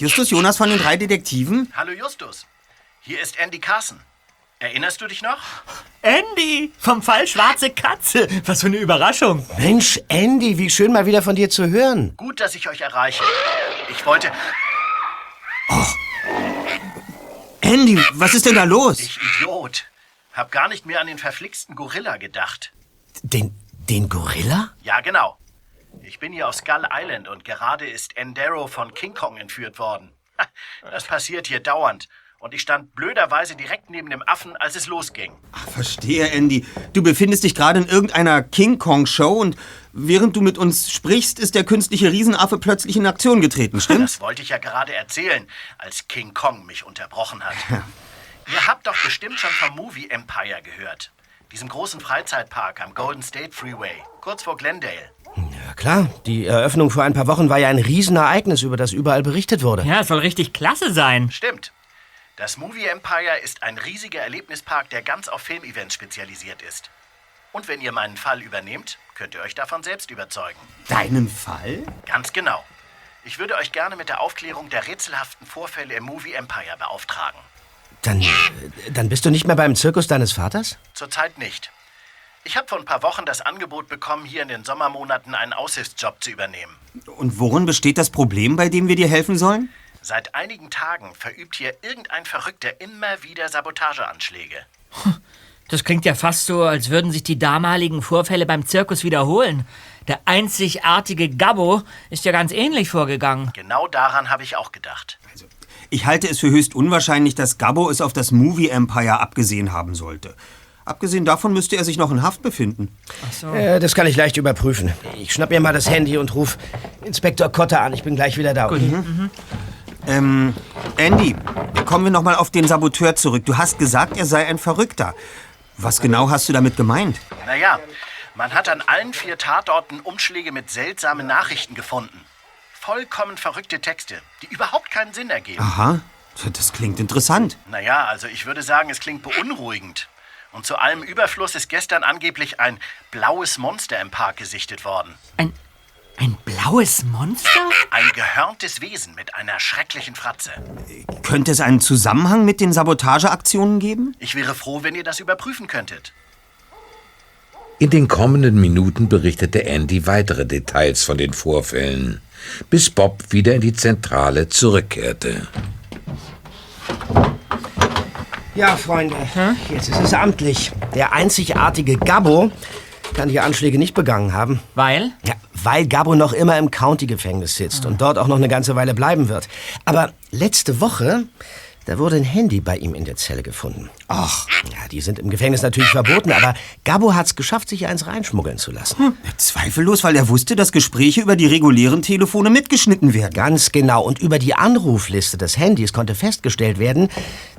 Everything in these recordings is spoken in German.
Justus Jonas von den drei Detektiven. Hallo Justus, hier ist Andy Carson. Erinnerst du dich noch? Andy, vom Fall Schwarze Katze. Was für eine Überraschung. Mensch, Andy, wie schön mal wieder von dir zu hören. Gut, dass ich euch erreiche. Ich wollte... Andy, was ist denn da los? Ich Idiot. Hab gar nicht mehr an den verflixten Gorilla gedacht. Den, den Gorilla? Ja, genau. Ich bin hier auf Skull Island und gerade ist Endero von King Kong entführt worden. Das passiert hier dauernd. Und ich stand blöderweise direkt neben dem Affen, als es losging. Verstehe, Andy. Du befindest dich gerade in irgendeiner King Kong Show und während du mit uns sprichst, ist der künstliche Riesenaffe plötzlich in Aktion getreten, stimmt's? Das wollte ich ja gerade erzählen, als King Kong mich unterbrochen hat. Ihr habt doch bestimmt schon vom Movie Empire gehört. Diesem großen Freizeitpark am Golden State Freeway, kurz vor Glendale. Ja klar, die Eröffnung vor ein paar Wochen war ja ein Riesenereignis, über das überall berichtet wurde. Ja, es soll richtig klasse sein. Stimmt. Das Movie Empire ist ein riesiger Erlebnispark, der ganz auf Filmevents spezialisiert ist. Und wenn ihr meinen Fall übernehmt, könnt ihr euch davon selbst überzeugen. Deinen Fall? Ganz genau. Ich würde euch gerne mit der Aufklärung der rätselhaften Vorfälle im Movie Empire beauftragen. Dann, äh, dann bist du nicht mehr beim Zirkus deines Vaters? Zurzeit nicht. Ich habe vor ein paar Wochen das Angebot bekommen, hier in den Sommermonaten einen Aushilfsjob zu übernehmen. Und worin besteht das Problem, bei dem wir dir helfen sollen? Seit einigen Tagen verübt hier irgendein Verrückter immer wieder Sabotageanschläge. Das klingt ja fast so, als würden sich die damaligen Vorfälle beim Zirkus wiederholen. Der einzigartige Gabbo ist ja ganz ähnlich vorgegangen. Genau daran habe ich auch gedacht. Ich halte es für höchst unwahrscheinlich, dass Gabbo es auf das Movie Empire abgesehen haben sollte. Abgesehen davon müsste er sich noch in Haft befinden. Äh, das kann ich leicht überprüfen. Ich schnapp mir mal das Handy und ruf Inspektor Kotter an. Ich bin gleich wieder da. Mhm. Ähm, Andy, kommen wir noch mal auf den Saboteur zurück. Du hast gesagt, er sei ein Verrückter. Was genau hast du damit gemeint? Naja, man hat an allen vier Tatorten Umschläge mit seltsamen Nachrichten gefunden. Vollkommen verrückte Texte, die überhaupt keinen Sinn ergeben. Aha, das klingt interessant. Naja, also ich würde sagen, es klingt beunruhigend. Und zu allem Überfluss ist gestern angeblich ein blaues Monster im Park gesichtet worden. Ein, ein blaues Monster? Ein gehörntes Wesen mit einer schrecklichen Fratze. Könnte es einen Zusammenhang mit den Sabotageaktionen geben? Ich wäre froh, wenn ihr das überprüfen könntet. In den kommenden Minuten berichtete Andy weitere Details von den Vorfällen, bis Bob wieder in die Zentrale zurückkehrte. Ja, Freunde, jetzt ist es amtlich. Der einzigartige Gabbo kann die Anschläge nicht begangen haben. Weil? Ja, weil Gabbo noch immer im County-Gefängnis sitzt und dort auch noch eine ganze Weile bleiben wird. Aber letzte Woche, da wurde ein Handy bei ihm in der Zelle gefunden. Ach. Ja, die sind im Gefängnis natürlich verboten, aber Gabbo hat's geschafft, sich eins reinschmuggeln zu lassen. Zweifellos, weil er wusste, dass Gespräche über die regulären Telefone mitgeschnitten werden. Ganz genau. Und über die Anrufliste des Handys konnte festgestellt werden,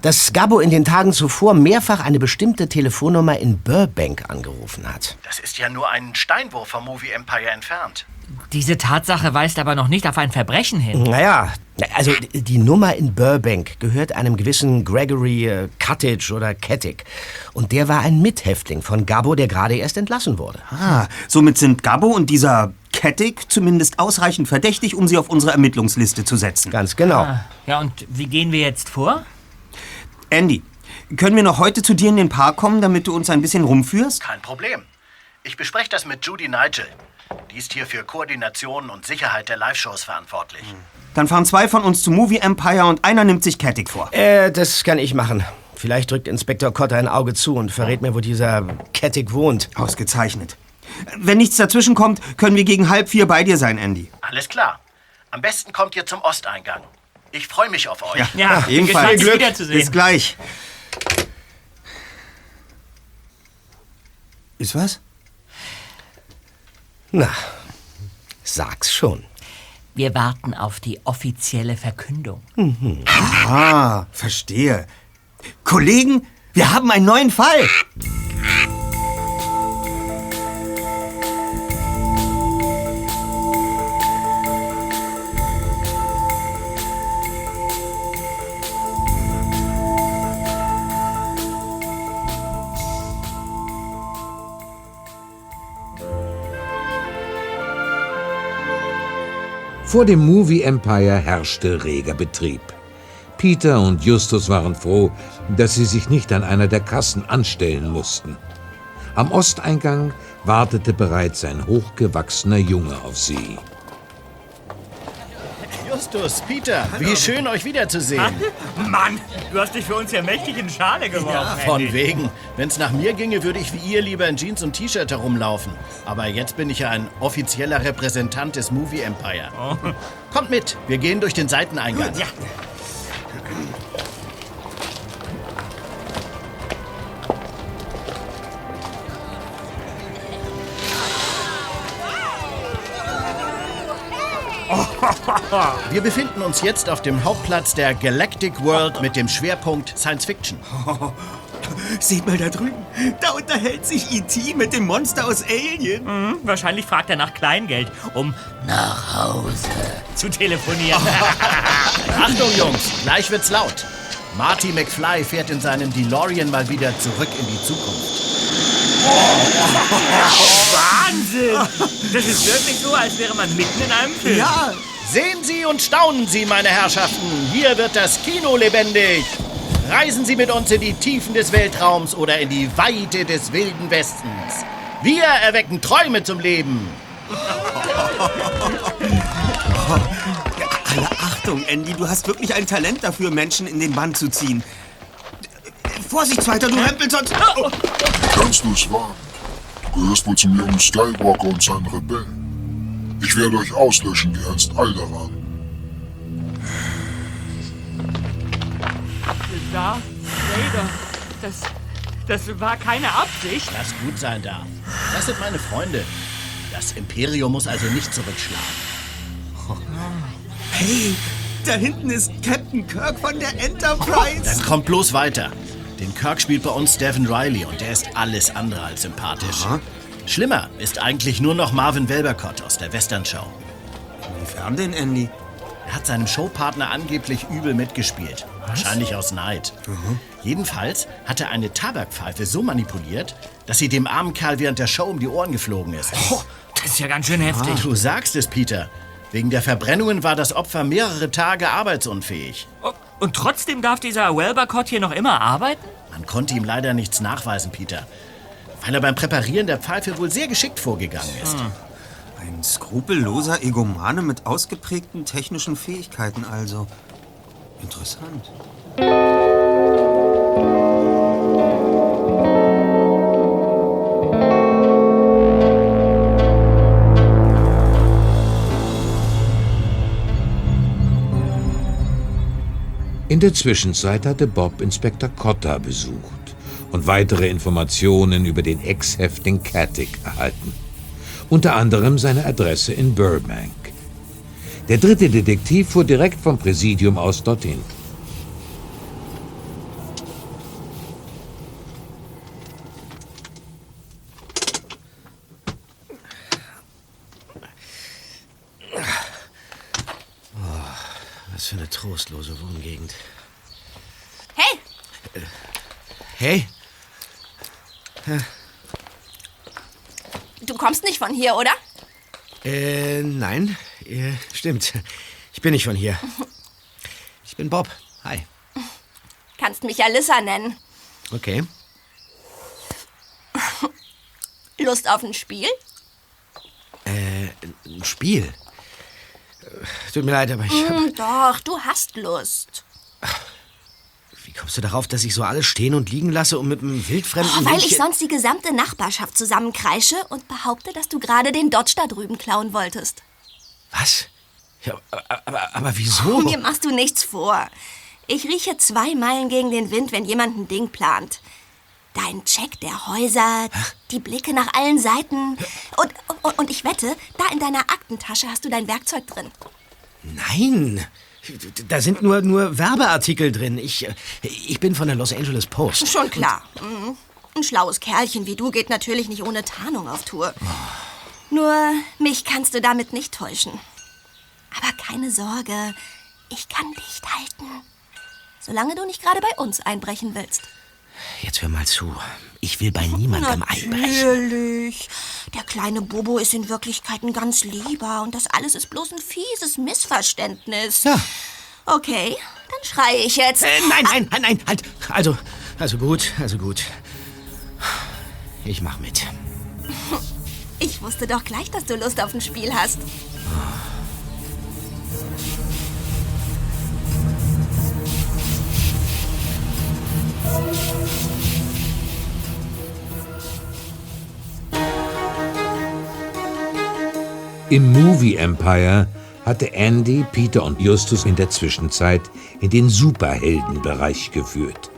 dass Gabbo in den Tagen zuvor mehrfach eine bestimmte Telefonnummer in Burbank angerufen hat. Das ist ja nur ein Steinwurf vom Movie Empire entfernt. Diese Tatsache weist aber noch nicht auf ein Verbrechen hin. Naja, also die Nummer in Burbank gehört einem gewissen Gregory äh, Cuttage oder Kettig. Und der war ein Mithäftling von Gabbo, der gerade erst entlassen wurde. Ah, somit sind Gabbo und dieser Kettig zumindest ausreichend verdächtig, um sie auf unsere Ermittlungsliste zu setzen. Ganz genau. Ah, Ja, und wie gehen wir jetzt vor? Andy, können wir noch heute zu dir in den Park kommen, damit du uns ein bisschen rumführst? Kein Problem. Ich bespreche das mit Judy Nigel. Die ist hier für Koordination und Sicherheit der Live-Shows verantwortlich. Dann fahren zwei von uns zu Movie Empire und einer nimmt sich Kettig vor. Äh, das kann ich machen. Vielleicht drückt Inspektor Cotter ein Auge zu und verrät mir, wo dieser Kettig wohnt. Ausgezeichnet. Wenn nichts dazwischen kommt, können wir gegen halb vier bei dir sein, Andy. Alles klar. Am besten kommt ihr zum Osteingang. Ich freue mich auf euch. Ja, bin Ebenfalls. gespannt, Sie wiederzusehen. Bis gleich. Ist was? Na, sag's schon. Wir warten auf die offizielle Verkündung. Ah, verstehe. Kollegen, wir haben einen neuen Fall. Vor dem Movie Empire herrschte reger Betrieb. Peter und Justus waren froh, dass sie sich nicht an einer der Kassen anstellen mussten. Am Osteingang wartete bereits ein hochgewachsener Junge auf sie. Justus, Peter, wie schön euch wiederzusehen. Mann, du hast dich für uns ja mächtig in Schale geworfen. Von Andy. wegen. Wenn's nach mir ginge, würde ich wie ihr lieber in Jeans und T-Shirt herumlaufen. Aber jetzt bin ich ja ein offizieller Repräsentant des Movie Empire. Kommt mit, wir gehen durch den Seiteneingang. Ja. Wir befinden uns jetzt auf dem Hauptplatz der Galactic World mit dem Schwerpunkt Science Fiction. Seht mal da drüben. Da unterhält sich E.T. mit dem Monster aus Alien. Hm, wahrscheinlich fragt er nach Kleingeld, um nach Hause zu telefonieren. Achtung, Jungs, gleich wird's laut. Marty McFly fährt in seinem DeLorean mal wieder zurück in die Zukunft. Wahnsinn! Das ist wirklich so, als wäre man mitten in einem Film. Ja, Sehen Sie und staunen Sie, meine Herrschaften. Hier wird das Kino lebendig. Reisen Sie mit uns in die Tiefen des Weltraums oder in die Weite des wilden Westens. Wir erwecken Träume zum Leben. alle Achtung, Andy. Du hast wirklich ein Talent dafür, Menschen in den Bann zu ziehen. Vorsicht, Zweiter, du rempelst sonst... Oh. Kannst du es wagen? Du gehörst wohl zum jungen Skywalker und seinen Rebellen. Ich werde euch auslöschen wie einst Alderaan. Darth Vader, das, das war keine Absicht. Lass gut sein, Darth. Das sind meine Freunde. Das Imperium muss also nicht zurückschlagen. Hey, da hinten ist Captain Kirk von der Enterprise. Dann kommt bloß weiter. Den Kirk spielt bei uns Devin Riley und der ist alles andere als sympathisch. Schlimmer ist eigentlich nur noch Marvin Welbercott aus der Western Show. Inwiefern denn, Andy? Er hat seinem Showpartner angeblich übel mitgespielt. Wahrscheinlich aus Neid. Jedenfalls hat er eine Tabakpfeife so manipuliert, dass sie dem armen Kerl während der Show um die Ohren geflogen ist. Oh, das ist ja ganz schön heftig. Du sagst es, Peter. Wegen der Verbrennungen war das Opfer mehrere Tage arbeitsunfähig. Oh, Und trotzdem darf dieser Welbercott hier noch immer arbeiten? Man konnte ihm leider nichts nachweisen, Peter. Weil er beim Präparieren der Pfeife wohl sehr geschickt vorgegangen ist. Ein skrupelloser Egomane mit ausgeprägten technischen Fähigkeiten also. Interessant. In der Zwischenzeit hatte Bob Inspektor Cotta besucht und weitere Informationen über den Ex-Häftling Katic erhalten. Unter anderem seine Adresse in Burbank. Der dritte Detektiv fuhr direkt vom Präsidium aus dorthin. Was für eine trostlose Wohngegend. Hey, Hey, du kommst nicht von hier, oder? äh, nein, äh, stimmt. Ich bin nicht von hier. Ich bin Bob. Hi. Kannst mich Alyssa nennen. Okay. Lust auf ein Spiel? Ein Spiel. Äh, Tut mir leid, aber ich Hm, doch, du hast Lust. Wie kommst du darauf, dass ich so alles stehen und liegen lasse, um mit einem wildfremden Oh, weil ich Mädchen- sonst die gesamte Nachbarschaft zusammenkreische und behaupte, dass du gerade den Dodge da drüben klauen wolltest. Was? Ja, aber, aber, aber wieso? Mir machst du nichts vor. Ich rieche zwei Meilen gegen den Wind, wenn jemand ein Ding plant. Dein Check der Häuser, die Blicke nach allen Seiten. Und, und, und ich wette, da in deiner Aktentasche hast du dein Werkzeug drin. Nein. Da sind nur, nur Werbeartikel drin. Ich, ich bin von der Los Angeles Post. Schon klar. Mhm. Ein schlaues Kerlchen wie du geht natürlich nicht ohne Tarnung auf Tour. Nur mich kannst du damit nicht täuschen. Aber keine Sorge, ich kann dicht halten. Solange du nicht gerade bei uns einbrechen willst. Jetzt hör mal zu. Ich will bei niemandem einbrechen. Natürlich. Der kleine Bobo ist in Wirklichkeit ein ganz lieber und das alles ist bloß ein fieses Missverständnis. Ja. Okay, dann schreie ich jetzt. Äh, nein, nein, nein, nein, halt. Also, also gut, also gut. Ich mach mit. Ich wusste doch gleich, dass du Lust auf ein Spiel hast. Im Movie Empire hatte Andy, Peter und Justus in der Zwischenzeit in den Superheldenbereich geführt.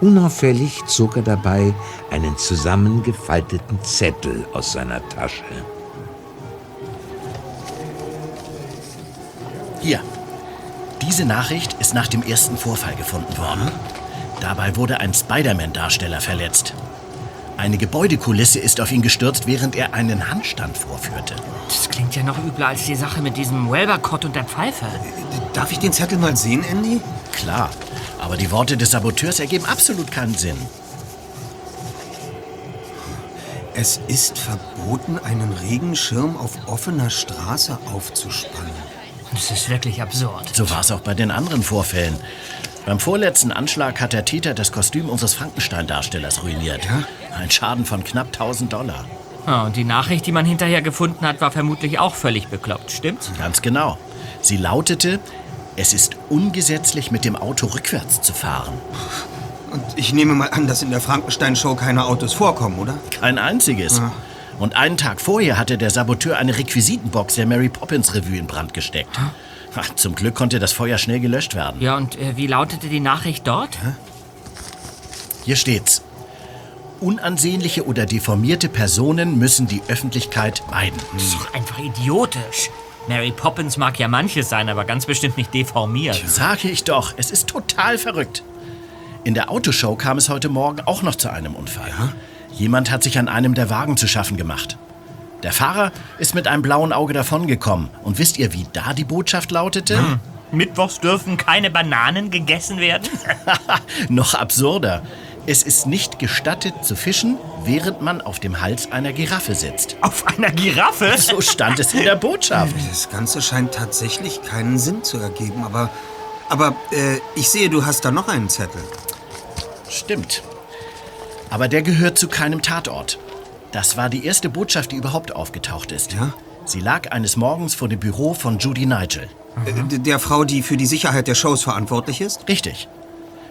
Unauffällig zog er dabei einen zusammengefalteten Zettel aus seiner Tasche. Hier. Diese Nachricht ist nach dem ersten Vorfall gefunden worden. Dabei wurde ein Spider-Man-Darsteller verletzt. Eine Gebäudekulisse ist auf ihn gestürzt, während er einen Handstand vorführte. Das klingt ja noch übler als die Sache mit diesem Welberkott und der Pfeife. Darf ich den Zettel mal sehen, Andy? Klar, aber die Worte des Saboteurs ergeben absolut keinen Sinn. Es ist verboten, einen Regenschirm auf offener Straße aufzuspannen. Das ist wirklich absurd. So war es auch bei den anderen Vorfällen. Beim vorletzten Anschlag hat der Täter das Kostüm unseres Frankenstein-Darstellers ruiniert. Ein Schaden von knapp 1000 Dollar. Ja, und die Nachricht, die man hinterher gefunden hat, war vermutlich auch völlig bekloppt, stimmt's? Ganz genau. Sie lautete, es ist ungesetzlich, mit dem Auto rückwärts zu fahren. Und ich nehme mal an, dass in der Frankenstein-Show keine Autos vorkommen, oder? Kein einziges. Und einen Tag vorher hatte der Saboteur eine Requisitenbox der Mary Poppins Revue in Brand gesteckt. Ach, zum Glück konnte das Feuer schnell gelöscht werden. Ja, und äh, wie lautete die Nachricht dort? Hier steht's. Unansehnliche oder deformierte Personen müssen die Öffentlichkeit meiden. Das ist doch einfach idiotisch. Mary Poppins mag ja manches sein, aber ganz bestimmt nicht deformiert. Sage ich doch, es ist total verrückt. In der Autoshow kam es heute Morgen auch noch zu einem Unfall. Jemand hat sich an einem der Wagen zu schaffen gemacht. Der Fahrer ist mit einem blauen Auge davongekommen. Und wisst ihr, wie da die Botschaft lautete? Mittwochs dürfen keine Bananen gegessen werden? Noch absurder. Es ist nicht gestattet zu fischen, während man auf dem Hals einer Giraffe sitzt. Auf einer Giraffe? So stand es in der Botschaft. Das Ganze scheint tatsächlich keinen Sinn zu ergeben, aber. Aber äh, ich sehe, du hast da noch einen Zettel. Stimmt. Aber der gehört zu keinem Tatort. Das war die erste Botschaft, die überhaupt aufgetaucht ist. Ja? Sie lag eines Morgens vor dem Büro von Judy Nigel. Äh, der Frau, die für die Sicherheit der Shows verantwortlich ist? Richtig.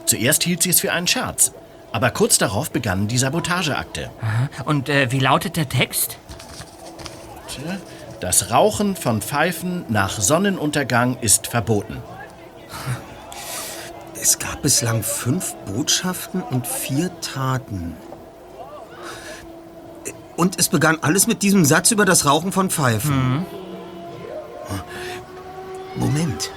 Zuerst hielt sie es für einen Scherz. Aber kurz darauf begann die Sabotageakte. Und äh, wie lautet der Text? Das Rauchen von Pfeifen nach Sonnenuntergang ist verboten. Es gab bislang fünf Botschaften und vier Taten. Und es begann alles mit diesem Satz über das Rauchen von Pfeifen. Moment.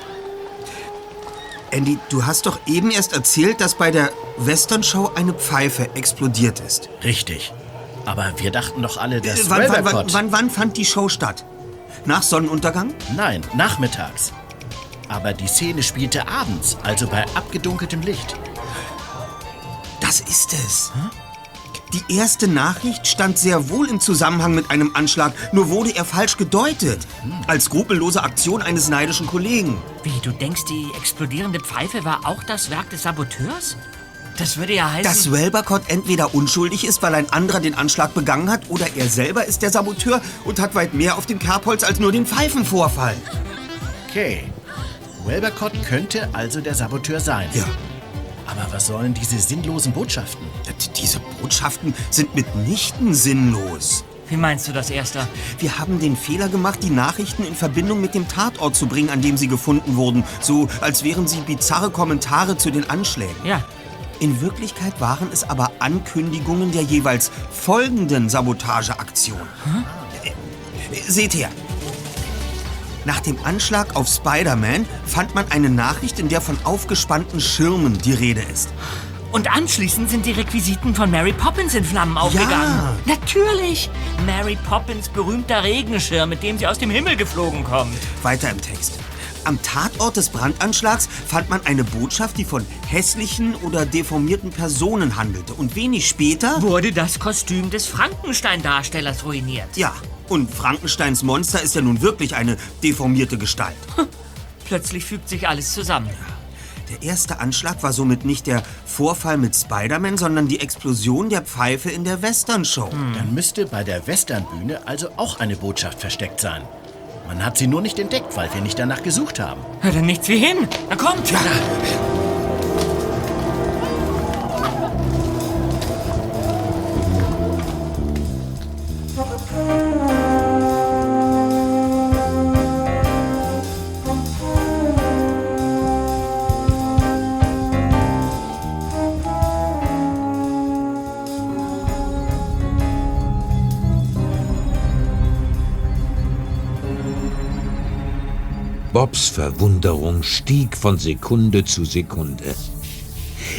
Andy, du hast doch eben erst erzählt, dass bei der Western-Show eine Pfeife explodiert ist. Richtig. Aber wir dachten doch alle, dass Äh, wann, wann, wann, wann, wann fand die Show statt? Nach Sonnenuntergang? Nein, nachmittags. Aber die Szene spielte abends, also bei abgedunkeltem Licht. Das ist es. Die erste Nachricht stand sehr wohl im Zusammenhang mit einem Anschlag, nur wurde er falsch gedeutet. Als skrupellose Aktion eines neidischen Kollegen. Wie, du denkst, die explodierende Pfeife war auch das Werk des Saboteurs? Das würde ja heißen... Dass Welberkott entweder unschuldig ist, weil ein anderer den Anschlag begangen hat, oder er selber ist der Saboteur und hat weit mehr auf dem Kerbholz als nur den Pfeifenvorfall. Okay. Welberkott könnte also der Saboteur sein. Ja. Aber was sollen diese sinnlosen Botschaften? Diese Botschaften sind mitnichten sinnlos. Wie meinst du das, Erster? Wir haben den Fehler gemacht, die Nachrichten in Verbindung mit dem Tatort zu bringen, an dem sie gefunden wurden. So, als wären sie bizarre Kommentare zu den Anschlägen. Ja, In Wirklichkeit waren es aber Ankündigungen der jeweils folgenden Sabotageaktion. Äh, Seht her. Nach dem Anschlag auf Spider-Man fand man eine Nachricht, in der von aufgespannten Schirmen die Rede ist. Und anschließend sind die Requisiten von Mary Poppins in Flammen aufgegangen. Natürlich! Mary Poppins berühmter Regenschirm, mit dem sie aus dem Himmel geflogen kommt. Weiter im Text. Am Tatort des Brandanschlags fand man eine Botschaft, die von hässlichen oder deformierten Personen handelte. Und wenig später... Wurde das Kostüm des Frankenstein-Darstellers ruiniert? Ja, und Frankensteins Monster ist ja nun wirklich eine deformierte Gestalt. Plötzlich fügt sich alles zusammen. Der erste Anschlag war somit nicht der Vorfall mit Spider-Man, sondern die Explosion der Pfeife in der Western-Show. Dann müsste bei der Westernbühne also auch eine Botschaft versteckt sein. Man hat sie nur nicht entdeckt, weil wir nicht danach gesucht haben. Hör dann nichts wie hin. Na kommt! Ja, Bobs Verwunderung stieg von Sekunde zu Sekunde.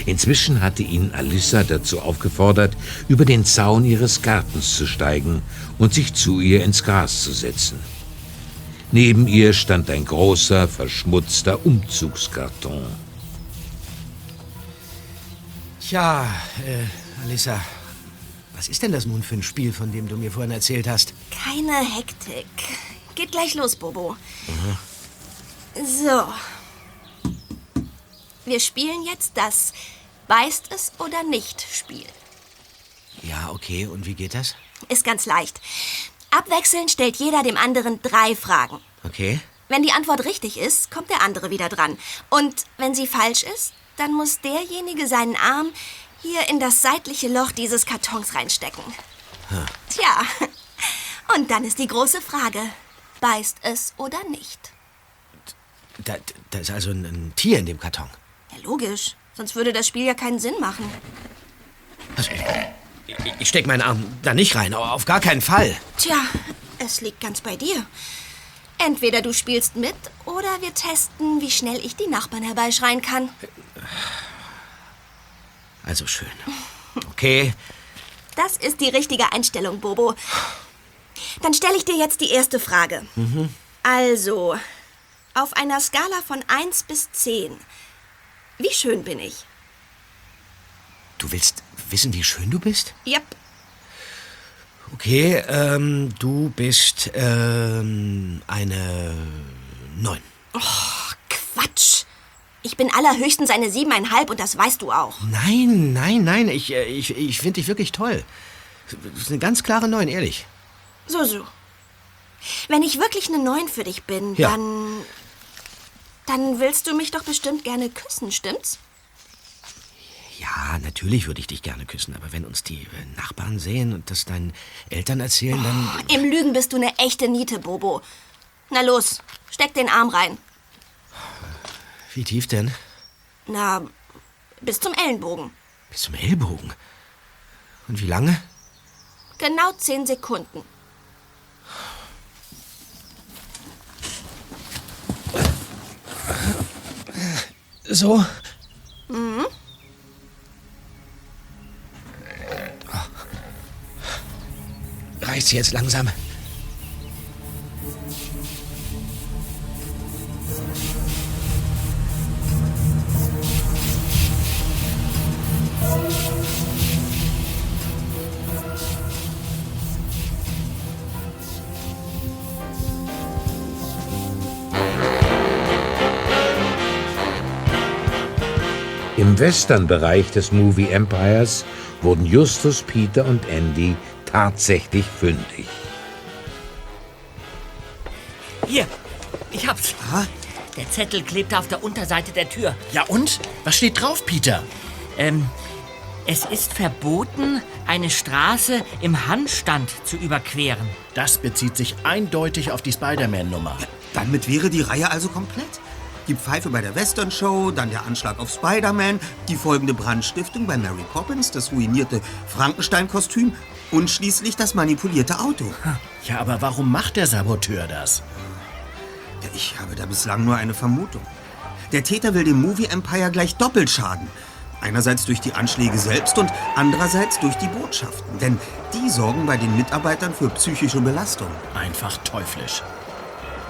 Inzwischen hatte ihn Alissa dazu aufgefordert, über den Zaun ihres Gartens zu steigen und sich zu ihr ins Gras zu setzen. Neben ihr stand ein großer, verschmutzter Umzugskarton. Tja, äh, Alissa, was ist denn das nun für ein Spiel, von dem du mir vorhin erzählt hast? Keine Hektik. Geht gleich los, Bobo. So. Wir spielen jetzt das Weißt es oder nicht Spiel. Ja, okay, und wie geht das? Ist ganz leicht. Abwechselnd stellt jeder dem anderen drei Fragen. Okay. Wenn die Antwort richtig ist, kommt der andere wieder dran. Und wenn sie falsch ist, dann muss derjenige seinen Arm hier in das seitliche Loch dieses Kartons reinstecken. Tja, und dann ist die große Frage, beißt es oder nicht? Da, da ist also ein, ein Tier in dem Karton. Ja, logisch. Sonst würde das Spiel ja keinen Sinn machen. Also, ich, ich steck meinen Arm da nicht rein, auf gar keinen Fall. Tja, es liegt ganz bei dir. Entweder du spielst mit oder wir testen, wie schnell ich die Nachbarn herbeischreien kann. Also schön. Okay, Das ist die richtige Einstellung, Bobo. Dann stelle ich dir jetzt die erste Frage. Also, auf einer Skala von 1 bis 10, wie schön bin ich? du willst wissen, wie schön du bist? Yep. Okay, ähm, du bist, ähm, eine Neun. Quatsch. Ich bin allerhöchstens eine siebeneinhalb und das weißt du auch. Nein, nein, nein, ich, äh, ich, ich finde dich wirklich toll. Das ist eine ganz klare Neun, ehrlich. So, so. Wenn ich wirklich eine Neun für dich bin, Ja. dann. Dann willst du mich doch bestimmt gerne küssen, stimmt's? Ja, natürlich würde ich dich gerne küssen, aber wenn uns die äh, Nachbarn sehen und das deinen Eltern erzählen, dann... Im Lügen bist du eine echte Niete, Bobo. Na los, steck den Arm rein. Wie tief denn? Na, bis zum Ellenbogen. Bis zum Ellbogen. Und wie lange? Genau zehn Sekunden. So? Reicht's jetzt langsam? Im Western-Bereich des Movie Empires wurden Justus, Peter und Andy tatsächlich fündig. Hier, ich hab's. Ah? Der Zettel klebte auf der Unterseite der Tür. Ja und? Was steht drauf, Peter? Ähm, es ist verboten, eine Straße im Handstand zu überqueren. Das bezieht sich eindeutig auf die Spider-Man-Nummer. Damit wäre die Reihe also komplett. Die Pfeife bei der Western Show, dann der Anschlag auf Spider-Man, die folgende Brandstiftung bei Mary Poppins, das ruinierte Frankenstein-Kostüm und schließlich das manipulierte Auto. Ja, aber warum macht der Saboteur das? Ich habe da bislang nur eine Vermutung. Der Täter will dem Movie Empire gleich doppelt schaden. Einerseits durch die Anschläge selbst und andererseits durch die Botschaften. Denn die sorgen bei den Mitarbeitern für psychische Belastung. Einfach teuflisch.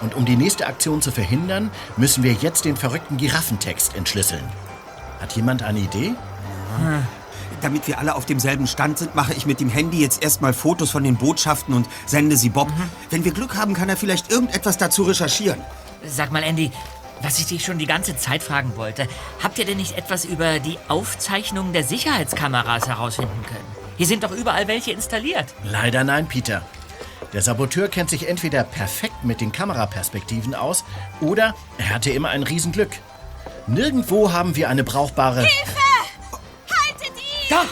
Und um die nächste Aktion zu verhindern, müssen wir jetzt den verrückten Giraffentext entschlüsseln. Hat jemand eine Idee? Damit wir alle auf demselben Stand sind, mache ich mit dem Handy jetzt erstmal Fotos von den Botschaften und sende sie Bob. Wenn wir Glück haben, kann er vielleicht irgendetwas dazu recherchieren. Sag mal, Andy, was ich dich schon die ganze Zeit fragen wollte. Habt ihr denn nicht etwas über die Aufzeichnungen der Sicherheitskameras herausfinden können? Hier sind doch überall welche installiert. Leider nein, Peter. Der Saboteur kennt sich entweder perfekt mit den Kameraperspektiven aus oder er hatte immer ein Riesenglück. Nirgendwo haben wir eine brauchbare... Haltet ihn! Da!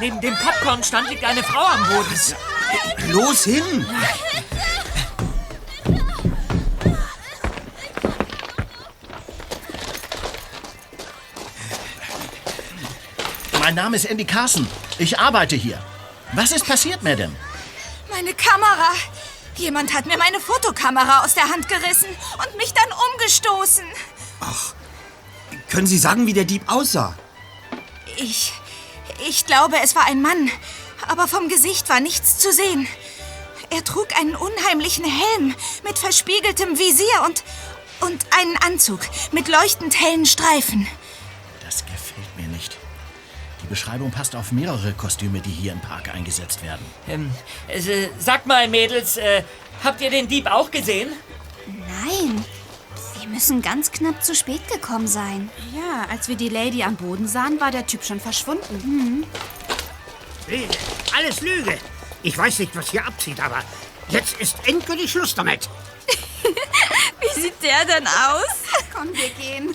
Neben dem Popcornstand liegt eine Frau am Boden. Los hin! Mein Name ist Andy Carson. Ich arbeite hier. Was ist passiert, Madame? Meine Kamera. Jemand hat mir meine Fotokamera aus der Hand gerissen und mich dann umgestoßen. Können Sie sagen, wie der Dieb aussah? Ich. Ich glaube, es war ein Mann. Aber vom Gesicht war nichts zu sehen. Er trug einen unheimlichen Helm mit verspiegeltem Visier und. und einen Anzug mit leuchtend hellen Streifen. Beschreibung passt auf mehrere Kostüme, die hier im Park eingesetzt werden. Ähm, äh, sagt mal, Mädels, äh, habt ihr den Dieb auch gesehen? Nein, wir müssen ganz knapp zu spät gekommen sein. Ja, als wir die Lady am Boden sahen, war der Typ schon verschwunden. Lüge. Alles Lüge. Ich weiß nicht, was hier abzieht, aber jetzt ist endgültig Schluss damit. Wie sieht der denn aus? Komm, wir gehen.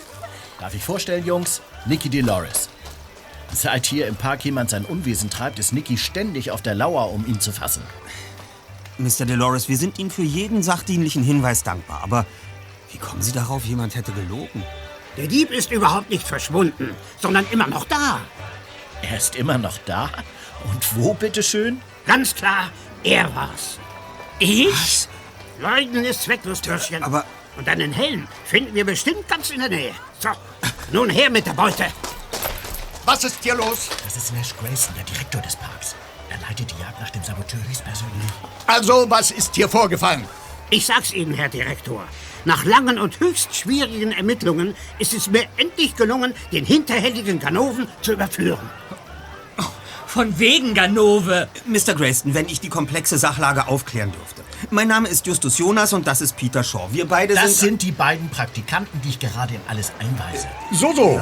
Darf ich vorstellen, Jungs? Nicky Dolores. Seit hier im Park jemand sein Unwesen treibt, ist Nicky ständig auf der Lauer, um ihn zu fassen. Mr. Dolores, wir sind Ihnen für jeden sachdienlichen Hinweis dankbar. Aber wie kommen Sie darauf, jemand hätte gelogen? Der Dieb ist überhaupt nicht verschwunden, sondern immer noch da. Er ist immer noch da? Und wo, bitteschön? Ganz klar, er war's. Ich? Leugnen ist zwecklos, Türchen. Aber- Und einen Helm finden wir bestimmt ganz in der Nähe. So, nun her mit der Beute. Was ist hier los? Das ist Nash Grayson, der Direktor des Parks. Er leitet die Jagd nach dem Saboteur höchstpersönlich. Also, was ist hier vorgefallen? Ich sag's Ihnen, Herr Direktor. Nach langen und höchst schwierigen Ermittlungen ist es mir endlich gelungen, den hinterhältigen Ganoven zu überführen. Von wegen Ganove. Mr. Grayston, wenn ich die komplexe Sachlage aufklären dürfte. Mein Name ist Justus Jonas und das ist Peter Shaw. Wir beide Das sind... sind die beiden Praktikanten, die ich gerade in alles einweise. So, so.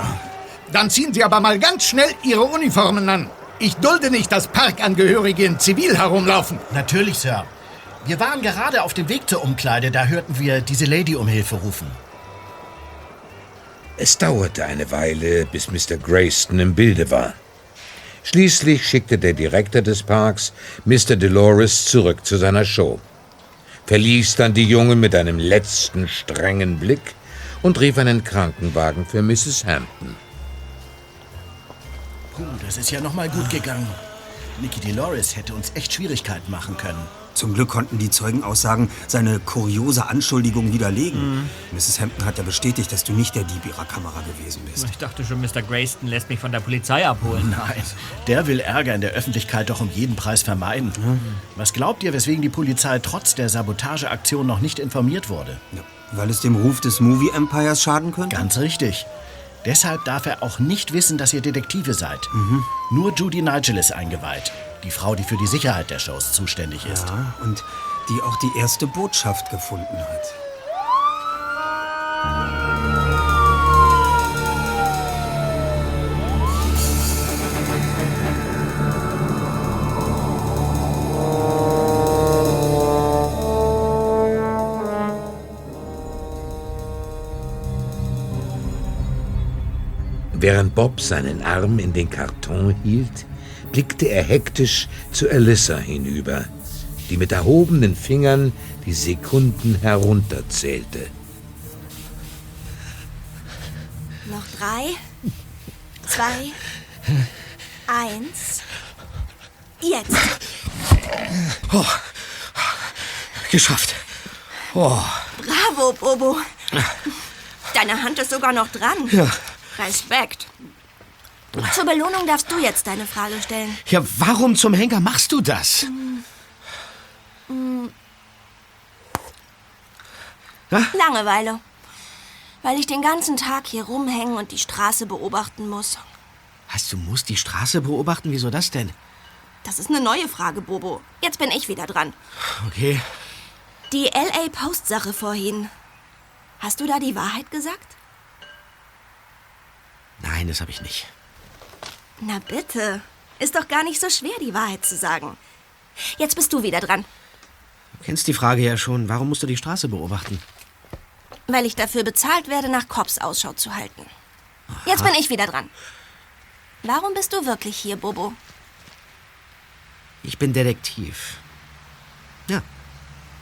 Dann ziehen Sie aber mal ganz schnell Ihre Uniformen an. Ich dulde nicht, dass Parkangehörige in Zivil herumlaufen. Natürlich, Sir. Wir waren gerade auf dem Weg zur Umkleide, da hörten wir diese Lady um Hilfe rufen. Es dauerte eine Weile, bis Mr. Grayston im Bilde war. Schließlich schickte der Direktor des Parks Mr. Dolores zurück zu seiner Show, verließ dann die Jungen mit einem letzten strengen Blick und rief einen Krankenwagen für Mrs. Hampton. Puh, das ist ja noch mal gut gegangen. Nicky Dolores hätte uns echt Schwierigkeiten machen können. Zum Glück konnten die Zeugenaussagen seine kuriose Anschuldigung widerlegen. Mrs. Hampton hat ja bestätigt, dass du nicht der Dieb ihrer Kamera gewesen bist. Ich dachte schon, Mr. Grayston lässt mich von der Polizei abholen. Nein, der will Ärger in der Öffentlichkeit doch um jeden Preis vermeiden. Was glaubt ihr, weswegen die Polizei trotz der Sabotageaktion noch nicht informiert wurde? Ja, weil es dem Ruf des Movie Empires schaden könnte? Ganz richtig. Deshalb darf er auch nicht wissen, dass ihr Detektive seid. Nur Judy Nigel ist eingeweiht. Die Frau, die für die Sicherheit der Shows zuständig ist. Ja, und die auch die erste Botschaft gefunden hat. Während Bob seinen Arm in den Karton hielt, blickte er hektisch zu Alyssa hinüber, die mit erhobenen Fingern die Sekunden herunterzählte. Noch drei, zwei, eins. Jetzt. Geschafft. Oh, Bravo, Bobo. Deine Hand ist sogar noch dran. Ja. Respekt. Zur Belohnung darfst du jetzt deine Frage stellen. ja, warum zum Henker machst du das? Langeweile. Weil ich den ganzen Tag hier rumhängen und die Straße beobachten muss. Was, du musst die Straße beobachten? Wieso das denn? Das ist eine neue Frage, Bobo. Jetzt bin ich wieder dran. Okay. Die LA Post-Sache vorhin. Hast du da die Wahrheit gesagt? Nein, das habe ich nicht. Na bitte. Ist doch gar nicht so schwer, die Wahrheit zu sagen. Jetzt bist du wieder dran. Du kennst die Frage ja schon. Warum musst du die Straße beobachten? Weil ich dafür bezahlt werde, nach Cops Ausschau zu halten. Jetzt bin ich wieder dran. Warum bist du wirklich hier, Bobo? Ich bin Detektiv. Ja.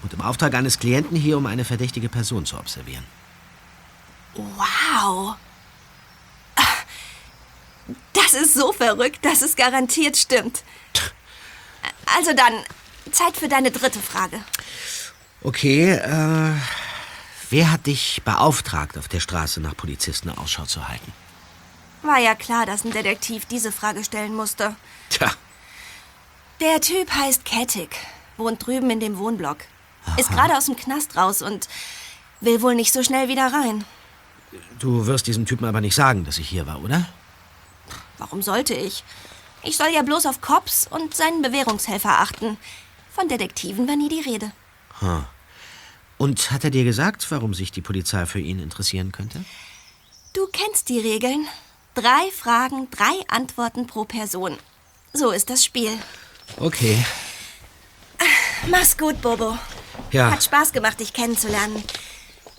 Und im Auftrag eines Klienten hier, um eine verdächtige Person zu observieren. Wow. Das ist so verrückt, dass es garantiert stimmt. Also dann, Zeit für deine dritte Frage. Okay, äh. Wer hat dich beauftragt, auf der Straße nach Polizisten Ausschau zu halten? War ja klar, dass ein Detektiv diese Frage stellen musste. Tja. Der Typ heißt Kettig, wohnt drüben in dem Wohnblock. Ist gerade aus dem Knast raus und will wohl nicht so schnell wieder rein. Du wirst diesem Typen aber nicht sagen, dass ich hier war, oder? Warum sollte ich? Ich soll ja bloß auf Cops und seinen Bewährungshelfer achten. Von Detektiven war nie die Rede. Hm. Und hat er dir gesagt, warum sich die Polizei für ihn interessieren könnte? Du kennst die Regeln. Drei Fragen, drei Antworten pro Person. So ist das Spiel. Okay. Mach's gut, Bobo. Ja. Hat Spaß gemacht, dich kennenzulernen.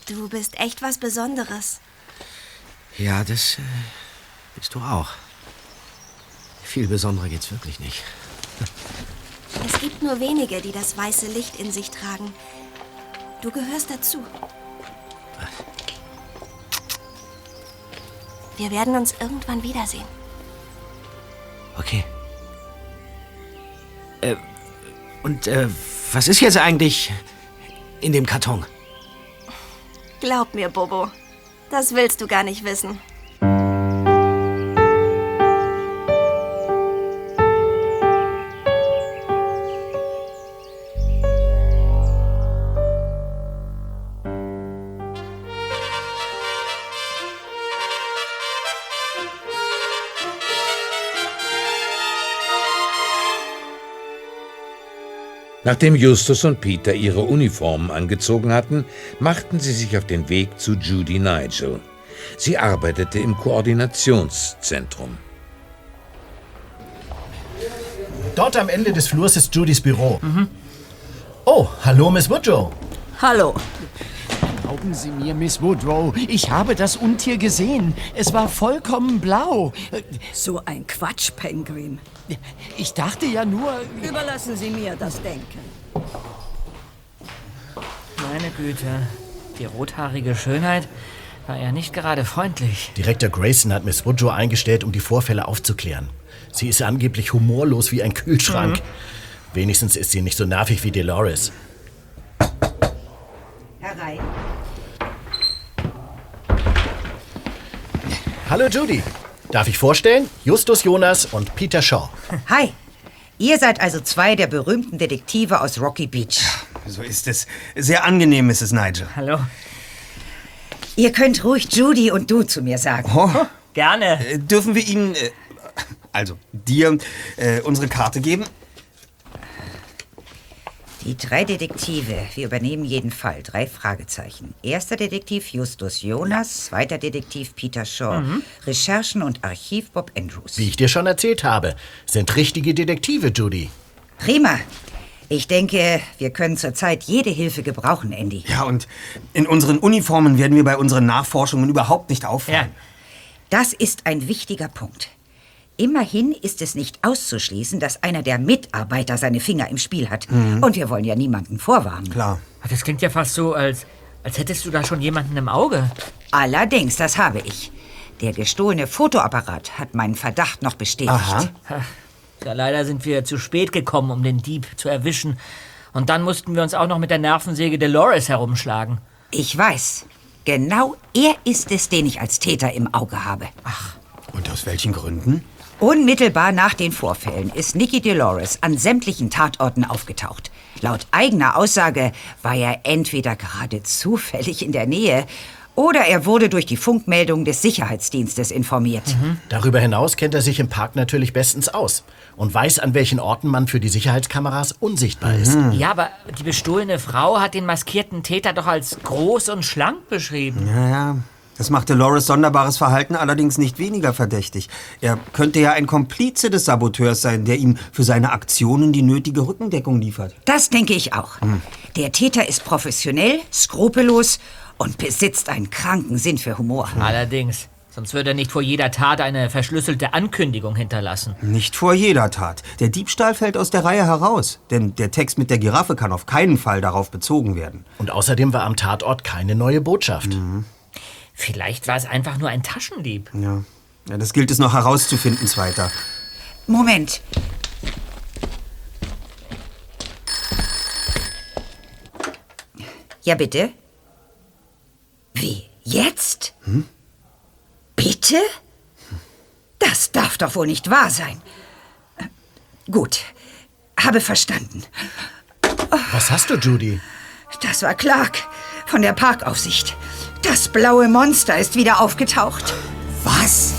Du bist echt was Besonderes. Ja, das äh, bist du auch. Viel besonderer geht's wirklich nicht. Es gibt nur wenige, die das weiße Licht in sich tragen. Du gehörst dazu. Wir werden uns irgendwann wiedersehen. Okay. Äh, und äh, was ist jetzt eigentlich in dem Karton? Glaub mir, Bobo. Das willst du gar nicht wissen. Nachdem Justus und Peter ihre Uniformen angezogen hatten, machten sie sich auf den Weg zu Judy Nigel. Sie arbeitete im Koordinationszentrum. Dort am Ende des Flurs ist Judys Büro. Oh, hallo, Miss Woodrow. Hallo. Glauben Sie mir, Miss Woodrow, ich habe das Untier gesehen. Es war vollkommen blau. So ein Quatsch, Penguin. Ich dachte ja nur... Überlassen Sie mir das Denken. Meine Güte, die rothaarige Schönheit war ja nicht gerade freundlich. Direktor Grayson hat Miss Woodrow eingestellt, um die Vorfälle aufzuklären. Sie ist angeblich humorlos wie ein Kühlschrank. Wenigstens ist sie nicht so nervig wie Dolores. Herein. Hallo Judy. Darf ich vorstellen? Justus Jonas und Peter Shaw. Hi. Ihr seid also zwei der berühmten Detektive aus Rocky Beach. So ist es. Sehr angenehm, Mrs. Nigel. Hallo. Ihr könnt ruhig Judy und du zu mir sagen. Oh, Gerne. äh, dürfen wir Ihnen, äh, also dir, äh, unsere Karte geben? Die drei Detektive. Wir übernehmen jeden Fall. Drei Fragezeichen. Erster Detektiv Justus Jonas, zweiter Detektiv Peter Shaw, Recherchen und Archiv Bob Andrews. Wie ich dir schon erzählt habe, sind richtige Detektive, Judy. Prima. Ich denke, wir können zurzeit jede Hilfe gebrauchen, Andy. Ja, und in unseren Uniformen werden wir bei unseren Nachforschungen überhaupt nicht auffallen. Das ist ein wichtiger Punkt. Immerhin ist es nicht auszuschließen, dass einer der Mitarbeiter seine Finger im Spiel hat. Mhm. Und wir wollen ja niemanden vorwarnen. Klar. Das klingt ja fast so, als, als hättest du da schon jemanden im Auge. Allerdings, das habe ich. Der gestohlene Fotoapparat hat meinen Verdacht noch bestätigt. Ja, leider sind wir zu spät gekommen, um den Dieb zu erwischen. Und dann mussten wir uns auch noch mit der Nervensäge Dolores herumschlagen. Ich weiß. Genau er ist es, den ich als Täter im Auge habe. Ach, und aus welchen Gründen? Unmittelbar nach den Vorfällen ist Nikki Dolores an sämtlichen Tatorten aufgetaucht. Laut eigener Aussage war er entweder gerade zufällig in der Nähe oder er wurde durch die Funkmeldung des Sicherheitsdienstes informiert. Darüber hinaus kennt er sich im Park natürlich bestens aus und weiß, an welchen Orten man für die Sicherheitskameras unsichtbar ist. Ja, aber die bestohlene Frau hat den maskierten Täter doch als groß und schlank beschrieben. Ja, ja. Das machte Loris sonderbares Verhalten allerdings nicht weniger verdächtig. Er könnte ja ein Komplize des Saboteurs sein, der ihm für seine Aktionen die nötige Rückendeckung liefert. Das denke ich auch. Der Täter ist professionell, skrupellos und besitzt einen kranken Sinn für Humor. Allerdings. Sonst würde er nicht vor jeder Tat eine verschlüsselte Ankündigung hinterlassen. Nicht vor jeder Tat. Der Diebstahl fällt aus der Reihe heraus. Denn der Text mit der Giraffe kann auf keinen Fall darauf bezogen werden. Und außerdem war am Tatort keine neue Botschaft. Vielleicht war es einfach nur ein Taschendieb. Ja. ja das gilt es noch herauszufinden, Zweiter. Moment. Ja, bitte? Wie? Jetzt? Bitte? Das darf doch wohl nicht wahr sein. Gut, habe verstanden. Was hast du, Judy? Das war Clark von der Parkaufsicht. Das blaue Monster ist wieder aufgetaucht. Was?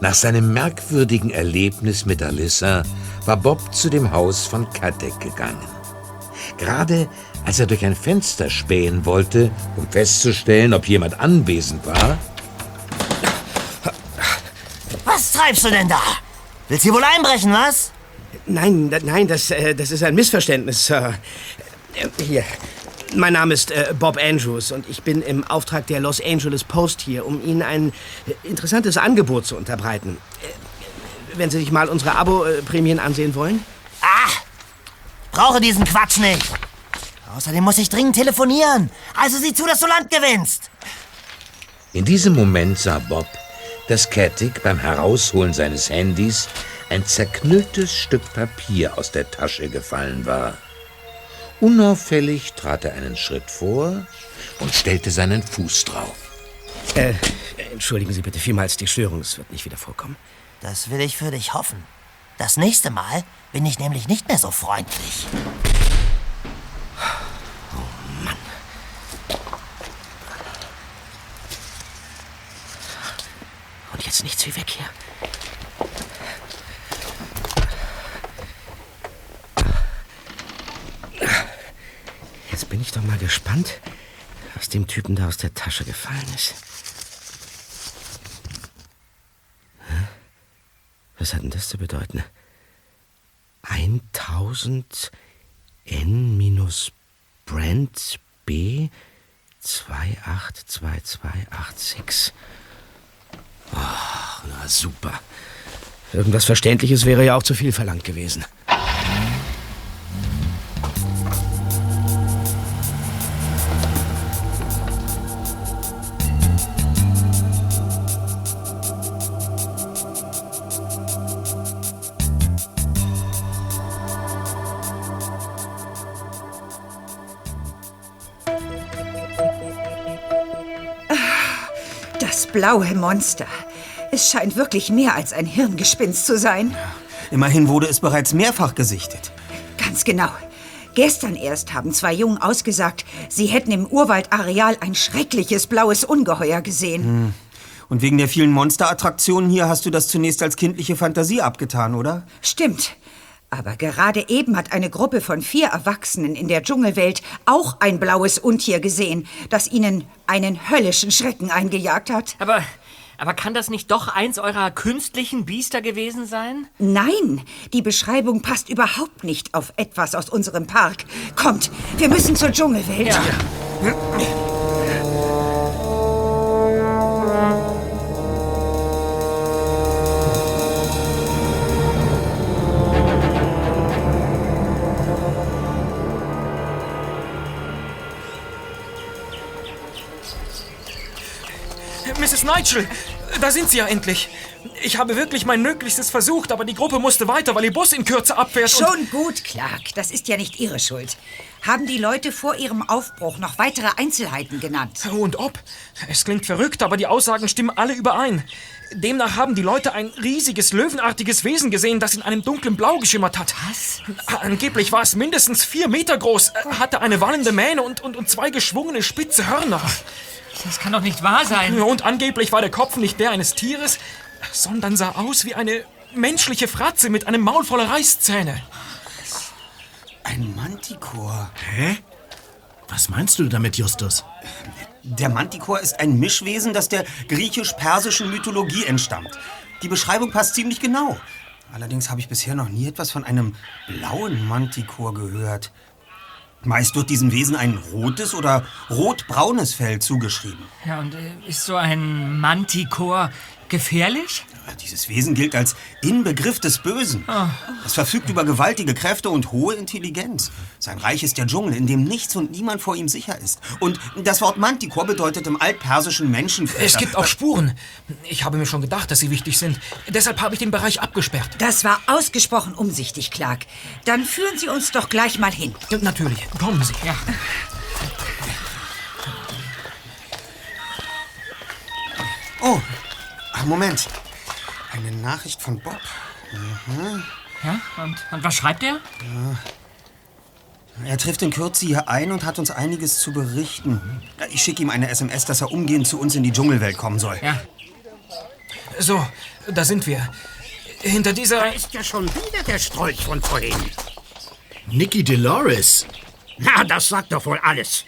Nach seinem merkwürdigen Erlebnis mit Alyssa war Bob zu dem Haus von Kadek gegangen. Gerade als er durch ein Fenster spähen wollte, um festzustellen, ob jemand anwesend war, Was treibst du denn da? Willst du wohl einbrechen, was? Nein, da- nein, das, äh, das ist ein Missverständnis, Sir. Äh, Hier. Mein Name ist äh, Bob Andrews und ich bin im Auftrag der Los Angeles Post hier, um Ihnen ein äh, interessantes Angebot zu unterbreiten. Wenn Sie sich mal unsere Abo-Prämien ansehen wollen? Ah! Brauche diesen Quatsch nicht. Außerdem muss ich dringend telefonieren. Also sieh zu, dass du Land gewinnst. in diesem Moment sah Bob, dass Katic beim Herausholen seines Handys ein zerknülltes Stück Papier aus der Tasche gefallen war. Unauffällig trat er einen Schritt vor und stellte seinen Fuß drauf. Äh, entschuldigen Sie bitte vielmals die Störung, es wird nicht wieder vorkommen. Das will ich für dich hoffen. Das nächste Mal bin ich nämlich nicht mehr so freundlich. Und jetzt nichts wie weg hier. Jetzt bin ich doch mal gespannt, was dem Typen da aus der Tasche gefallen ist. Was hat denn das zu bedeuten? 1000 N minus Brent B 282286. Ach, na super. Irgendwas Verständliches wäre ja auch zu viel verlangt gewesen. Blaue Monster. Es scheint wirklich mehr als ein Hirngespinst zu sein. Immerhin wurde es bereits mehrfach gesichtet. Ganz genau. Gestern erst haben zwei Jungen ausgesagt, sie hätten im Urwaldareal ein schreckliches blaues Ungeheuer gesehen. Hm. Und wegen der vielen Monsterattraktionen hier hast du das zunächst als kindliche Fantasie abgetan, oder? Stimmt. Aber gerade eben hat eine Gruppe von vier Erwachsenen in der Dschungelwelt auch ein blaues Untier gesehen, das ihnen einen höllischen Schrecken eingejagt hat. Aber, aber kann das nicht doch eins eurer künstlichen Biester gewesen sein? Nein, die Beschreibung passt überhaupt nicht auf etwas aus unserem Park. Kommt, wir müssen zur Dschungelwelt. Mrs. Nigel, da sind sie ja endlich. Ich habe wirklich mein Möglichstes versucht, aber die Gruppe musste weiter, weil ihr Bus in Kürze abfährt. Schon gut, Clark. Das ist ja nicht Ihre Schuld. Haben die Leute vor ihrem Aufbruch noch weitere Einzelheiten genannt? Und ob? Es klingt verrückt, aber die Aussagen stimmen alle überein. Demnach haben die Leute ein riesiges, löwenartiges Wesen gesehen, das in einem dunklen Blau geschimmert hat. Was? Angeblich war es mindestens vier Meter groß, äh, hatte eine wallende Mähne und, und, und zwei geschwungene spitze Hörner. Das kann doch nicht wahr sein. Und angeblich war der Kopf nicht der eines Tieres, sondern sah aus wie eine menschliche Fratze mit einem Maul voller Reißzähne. Ein Manticore. Hä? Was meinst du damit, Justus? Der Manticore ist ein Mischwesen, das der griechisch-persischen Mythologie entstammt. Die Beschreibung passt ziemlich genau. Allerdings habe ich bisher noch nie etwas von einem blauen Manticore gehört. Meist wird diesem Wesen ein rotes oder rotbraunes Fell zugeschrieben. Ja, und äh, ist so ein Manticore gefährlich? Dieses Wesen gilt als Inbegriff des Bösen. Es verfügt über gewaltige Kräfte und hohe Intelligenz. Sein Reich ist der Dschungel, in dem nichts und niemand vor ihm sicher ist. Und das Wort Manticore bedeutet im altpersischen Menschenfresser. Es gibt auch Spuren. Ich habe mir schon gedacht, dass sie wichtig sind. Deshalb habe ich den Bereich abgesperrt. Das war ausgesprochen umsichtig, Clark. Dann führen Sie uns doch gleich mal hin. Natürlich. Kommen Sie. Ja. Oh, ah, Moment. Eine Nachricht von Bob. Mhm. Ja, und, und was schreibt er? Ja. Er trifft in Kürze hier ein und hat uns einiges zu berichten. Ich schicke ihm eine SMS, dass er umgehend zu uns in die Dschungelwelt kommen soll. Ja. So, da sind wir. Hinter dieser... Da ist ja schon wieder der Strolch von vorhin. Nicky Dolores. Na, das sagt doch wohl alles.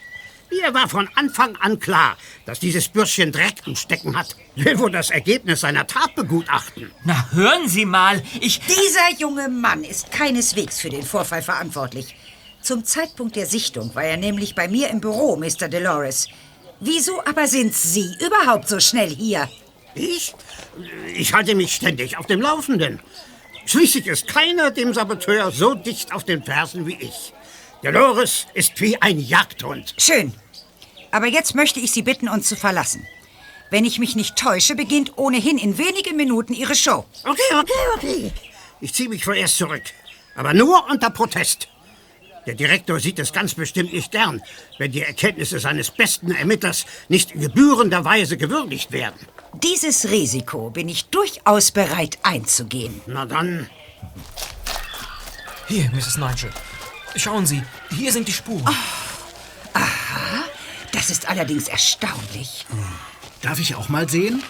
Mir war von Anfang an klar, dass dieses Bürschchen Dreck im Stecken hat. Will wohl das Ergebnis seiner Tat begutachten. Na, hören Sie mal, ich... Dieser junge Mann ist keineswegs für den Vorfall verantwortlich. Zum Zeitpunkt der Sichtung war er nämlich bei mir im Büro, Mr. Dolores. Wieso aber sind Sie überhaupt so schnell hier? Ich? Ich halte mich ständig auf dem Laufenden. Schließlich ist keiner dem Saboteur so dicht auf den Fersen wie ich. Dolores ist wie ein Jagdhund. Schön. Aber jetzt möchte ich Sie bitten, uns zu verlassen. Wenn ich mich nicht täusche, beginnt ohnehin in wenigen Minuten Ihre Show. Okay, okay, okay. Ich ziehe mich vorerst zurück. Aber nur unter Protest. Der Direktor sieht es ganz bestimmt nicht gern, wenn die Erkenntnisse seines besten Ermittlers nicht in gebührender Weise gewürdigt werden. Dieses Risiko bin ich durchaus bereit einzugehen. Na dann. Hier, Mrs. Nigel. Schauen Sie, hier sind die Spuren. Aha, das ist allerdings erstaunlich. Darf ich auch mal sehen?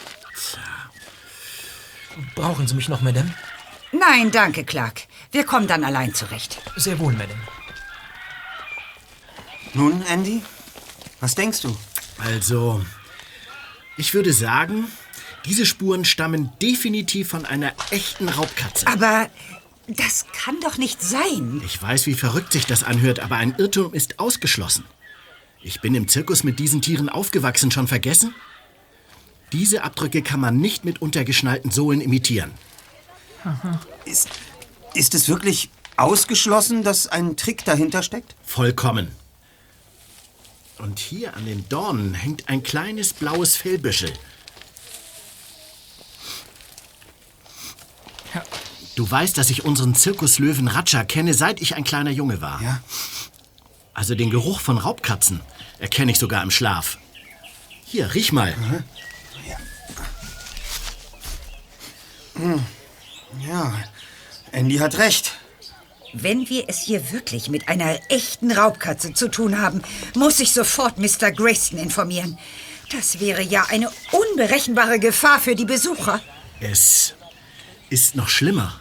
Brauchen Sie mich noch, Madame? Nein, danke, Clark. Wir kommen dann allein zurecht. Sehr wohl, Madame. Nun, Andy, was denkst du? Also, ich würde sagen, diese Spuren stammen definitiv von einer echten Raubkatze. Aber das kann doch nicht sein. Ich weiß, wie verrückt sich das anhört, aber ein Irrtum ist ausgeschlossen. Ich bin im Zirkus mit diesen Tieren aufgewachsen, schon vergessen? Diese Abdrücke kann man nicht mit untergeschnallten Sohlen imitieren. Ist, ist es wirklich ausgeschlossen, dass ein Trick dahinter steckt? Vollkommen. Und hier an den Dornen hängt ein kleines blaues Fellbüschel. Du weißt, dass ich unseren Zirkuslöwen Ratscha kenne, seit ich ein kleiner Junge war. Ja. Also den Geruch von Raubkatzen erkenne ich sogar im Schlaf. Hier, riech mal. Hm. Ja, Andy hat recht. Wenn wir es hier wirklich mit einer echten Raubkatze zu tun haben, muss ich sofort Mr. Grayston informieren. Das wäre ja eine unberechenbare Gefahr für die Besucher. Es ist noch schlimmer.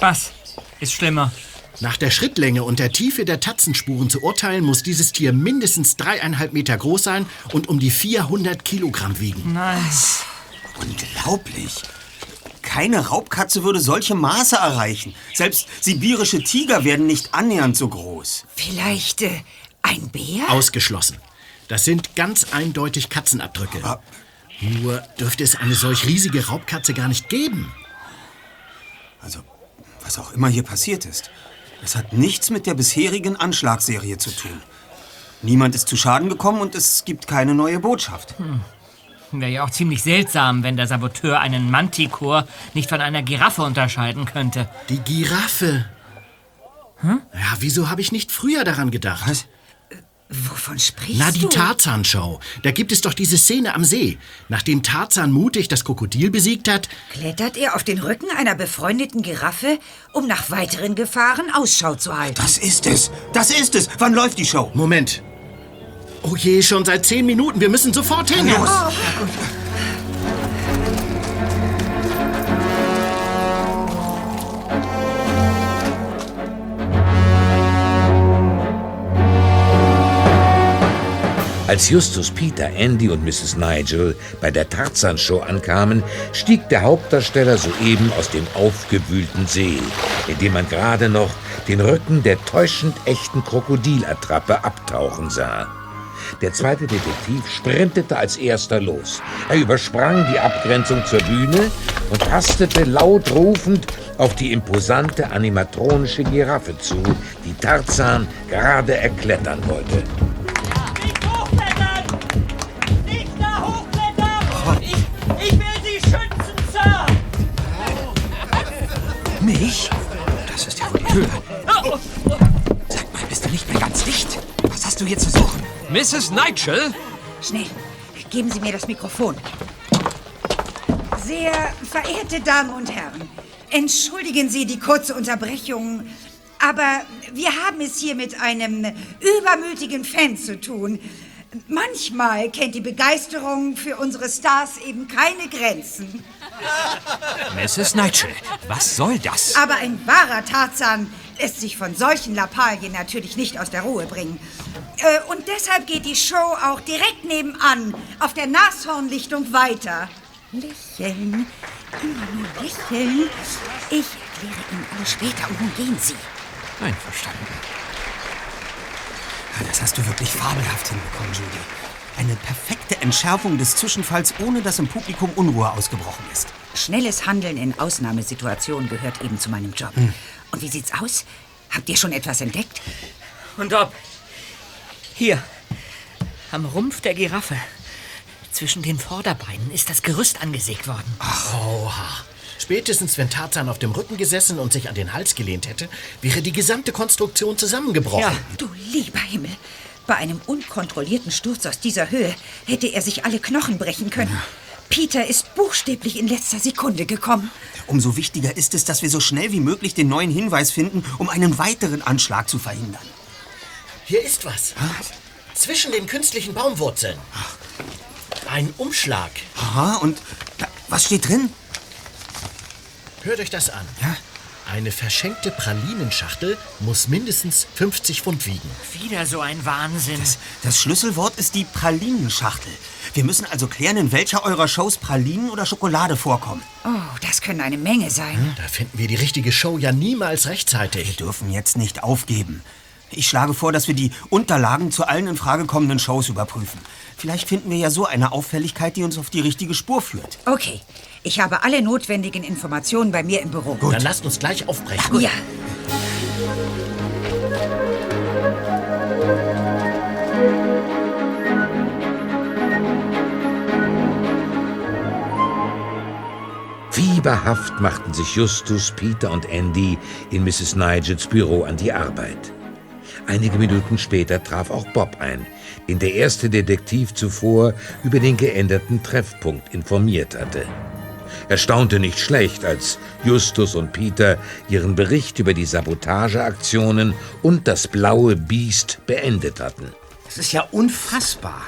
Was ist schlimmer? Nach der Schrittlänge und der Tiefe der Tatzenspuren zu urteilen, muss dieses Tier mindestens dreieinhalb Meter groß sein und um die 400 Kilogramm wiegen. Nein. Unglaublich. Keine Raubkatze würde solche Maße erreichen. Selbst sibirische Tiger werden nicht annähernd so groß. Vielleicht äh, ein Bär? Ausgeschlossen. Das sind ganz eindeutig Katzenabdrücke. Nur dürfte es eine solch riesige Raubkatze gar nicht geben. Also, was auch immer hier passiert ist, es hat nichts mit der bisherigen Anschlagsserie zu tun. Niemand ist zu Schaden gekommen und es gibt keine neue Botschaft. Hm. Wäre ja auch ziemlich seltsam, wenn der Saboteur einen Manticore nicht von einer Giraffe unterscheiden könnte. Die Giraffe. Hm? Ja, wieso habe ich nicht früher daran gedacht? Was? Wovon sprichst Na, die du? Tarzan-Show. Da gibt es doch diese Szene am See. Nachdem Tarzan mutig das Krokodil besiegt hat, Klettert er auf den Rücken einer befreundeten Giraffe, um nach weiteren Gefahren Ausschau zu halten. Das ist es. Das ist es. Wann läuft die Show? Moment. Oh je, schon seit zehn Minuten. Wir müssen sofort hin. Los. Als Justus Peter, Andy und Mrs. Nigel bei der Tarzan-Show ankamen, stieg der Hauptdarsteller soeben aus dem aufgewühlten See, in dem man gerade noch den Rücken der täuschend echten Krokodilattrappe abtauchen sah. Der zweite Detektiv sprintete als erster los. Er übersprang die Abgrenzung zur Bühne und hastete laut rufend auf die imposante animatronische Giraffe zu, die Tarzan gerade erklettern wollte. Mich? Das ist ja wohl die Höhe. Sag mal, bist du nicht mehr ganz dicht? Was hast du hier zu suchen? Mrs. Nigel? Schnell, geben Sie mir das Mikrofon. Sehr verehrte Damen und Herren, entschuldigen Sie die kurze Unterbrechung, aber wir haben es hier mit einem übermütigen Fan zu tun. Manchmal kennt die Begeisterung für unsere Stars eben keine Grenzen. Mrs. Nigel, was soll das? Aber ein wahrer Tarzan lässt sich von solchen Lappalien natürlich nicht aus der Ruhe bringen. Äh, und deshalb geht die Show auch direkt nebenan auf der Nashornlichtung weiter. Lächeln, immer nur lächeln. Ich erkläre Ihnen alles später und nun gehen Sie. Einverstanden. Das hast du wirklich fabelhaft hinbekommen, Judy. Eine perfekte Entschärfung des Zwischenfalls, ohne dass im Publikum Unruhe ausgebrochen ist. Schnelles Handeln in Ausnahmesituationen gehört eben zu meinem Job. Und wie sieht's aus? Habt ihr schon etwas entdeckt? Und ob. Hier. Am Rumpf der Giraffe. Zwischen den Vorderbeinen ist das Gerüst angesägt worden. Ach, oha. Spätestens, wenn Tarzan auf dem Rücken gesessen und sich an den Hals gelehnt hätte, wäre die gesamte Konstruktion zusammengebrochen. Ja, du lieber Himmel. Bei einem unkontrollierten Sturz aus dieser Höhe hätte er sich alle Knochen brechen können. Peter ist buchstäblich in letzter Sekunde gekommen. Umso wichtiger ist es, dass wir so schnell wie möglich den neuen Hinweis finden, um einen weiteren Anschlag zu verhindern. Hier ist was. Zwischen den künstlichen Baumwurzeln. Ein Umschlag. Aha, und da, was steht drin? Hört euch das an. Eine verschenkte Pralinenschachtel muss mindestens 50 Pfund wiegen. Wieder so ein Wahnsinn. Das, das Schlüsselwort ist die Pralinenschachtel. Wir müssen also klären, in welcher eurer Shows Pralinen oder Schokolade vorkommen. Oh, das können eine Menge sein. Da finden wir die richtige Show ja niemals rechtzeitig. Wir dürfen jetzt nicht aufgeben. Ich schlage vor, dass wir die Unterlagen zu allen in Frage kommenden Shows überprüfen. Vielleicht finden wir ja so eine Auffälligkeit, die uns auf die richtige Spur führt. Okay, ich habe alle notwendigen Informationen bei mir im Büro. Dann lasst uns gleich aufbrechen. Ja. Fieberhaft machten sich Justus, Peter und Andy in Mrs. Nigels Büro an die Arbeit. Einige Minuten später traf auch Bob ein, den der erste Detektiv zuvor über den geänderten Treffpunkt informiert hatte. Er staunte nicht schlecht, als Justus und Peter ihren Bericht über die Sabotageaktionen und das blaue Biest beendet hatten. Das ist ja unfassbar.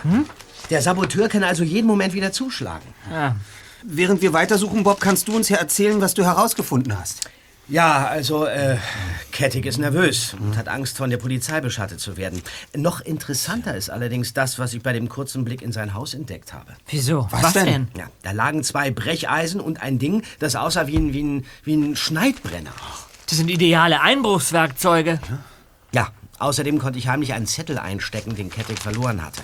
Der Saboteur kann also jeden Moment wieder zuschlagen. Ja. Während wir weitersuchen, Bob, kannst du uns ja erzählen, was du herausgefunden hast. Ja, also, äh, Kettig ist nervös und hat Angst, von der Polizei beschattet zu werden. Noch interessanter ist allerdings das, was ich bei dem kurzen Blick in sein Haus entdeckt habe. Wieso? Was, denn? Ja, da lagen zwei Brecheisen und ein Ding, das aussah wie ein, wie ein, wie ein Schneidbrenner. Das sind ideale Einbruchswerkzeuge. Ja, außerdem konnte ich heimlich einen Zettel einstecken, den Kettig verloren hatte.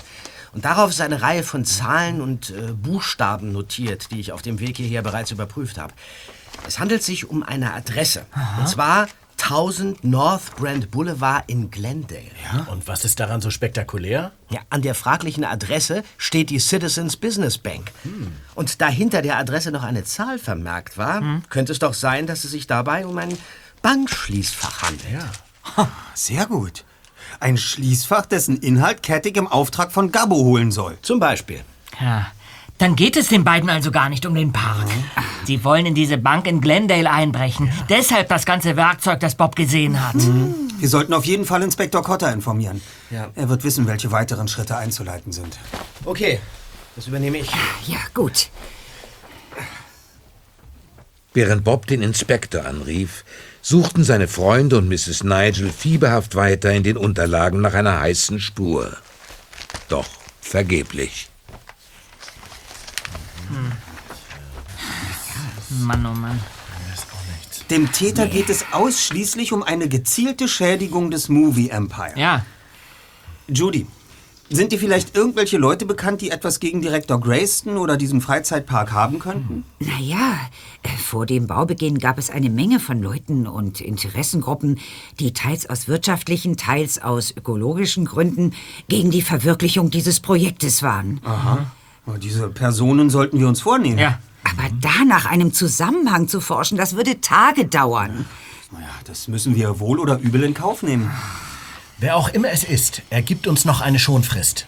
Und darauf ist eine Reihe von Zahlen und äh, Buchstaben notiert, die ich auf dem Weg hierher bereits überprüft habe. Es handelt sich um eine Adresse. Und zwar 1000 North Brand Boulevard in Glendale. Und was ist daran so spektakulär? Ja, an der fraglichen Adresse steht die Citizens Business Bank. Und da hinter der Adresse noch eine Zahl vermerkt war, könnte es doch sein, dass es sich dabei um ein Bankschließfach handelt. Ha, Sehr gut. Ein Schließfach, dessen Inhalt Cattig im Auftrag von Gabbo holen soll. Zum Beispiel. Ja, dann geht es den beiden also gar nicht um den Park. Sie wollen in diese Bank in Glendale einbrechen. Deshalb das ganze Werkzeug, das Bob gesehen hat. Wir sollten auf jeden Fall Inspektor Cotter informieren. Ja. Er wird wissen, welche weiteren Schritte einzuleiten sind. Okay, das übernehme ich. Ja, gut. Während Bob den Inspektor anrief, suchten seine Freunde und Mrs. Nigel fieberhaft weiter in den Unterlagen nach einer heißen Spur. Doch vergeblich. Mann, oh Mann. Dem Täter geht es ausschließlich um eine gezielte Schädigung des Movie Empire. Ja. Judy, sind dir vielleicht irgendwelche Leute bekannt, die etwas gegen Direktor Grayston oder diesen Freizeitpark haben könnten? Naja, äh, vor dem Baubeginn gab es eine Menge von Leuten und Interessengruppen, die teils aus wirtschaftlichen, teils aus ökologischen Gründen gegen die Verwirklichung dieses Projektes waren. Aha. Aber Diese Personen sollten wir uns vornehmen. Ja. Aber da nach einem Zusammenhang zu forschen, das würde Tage dauern. Naja, das müssen wir wohl oder übel in Kauf nehmen. Wer auch immer es ist, er gibt uns noch eine Schonfrist.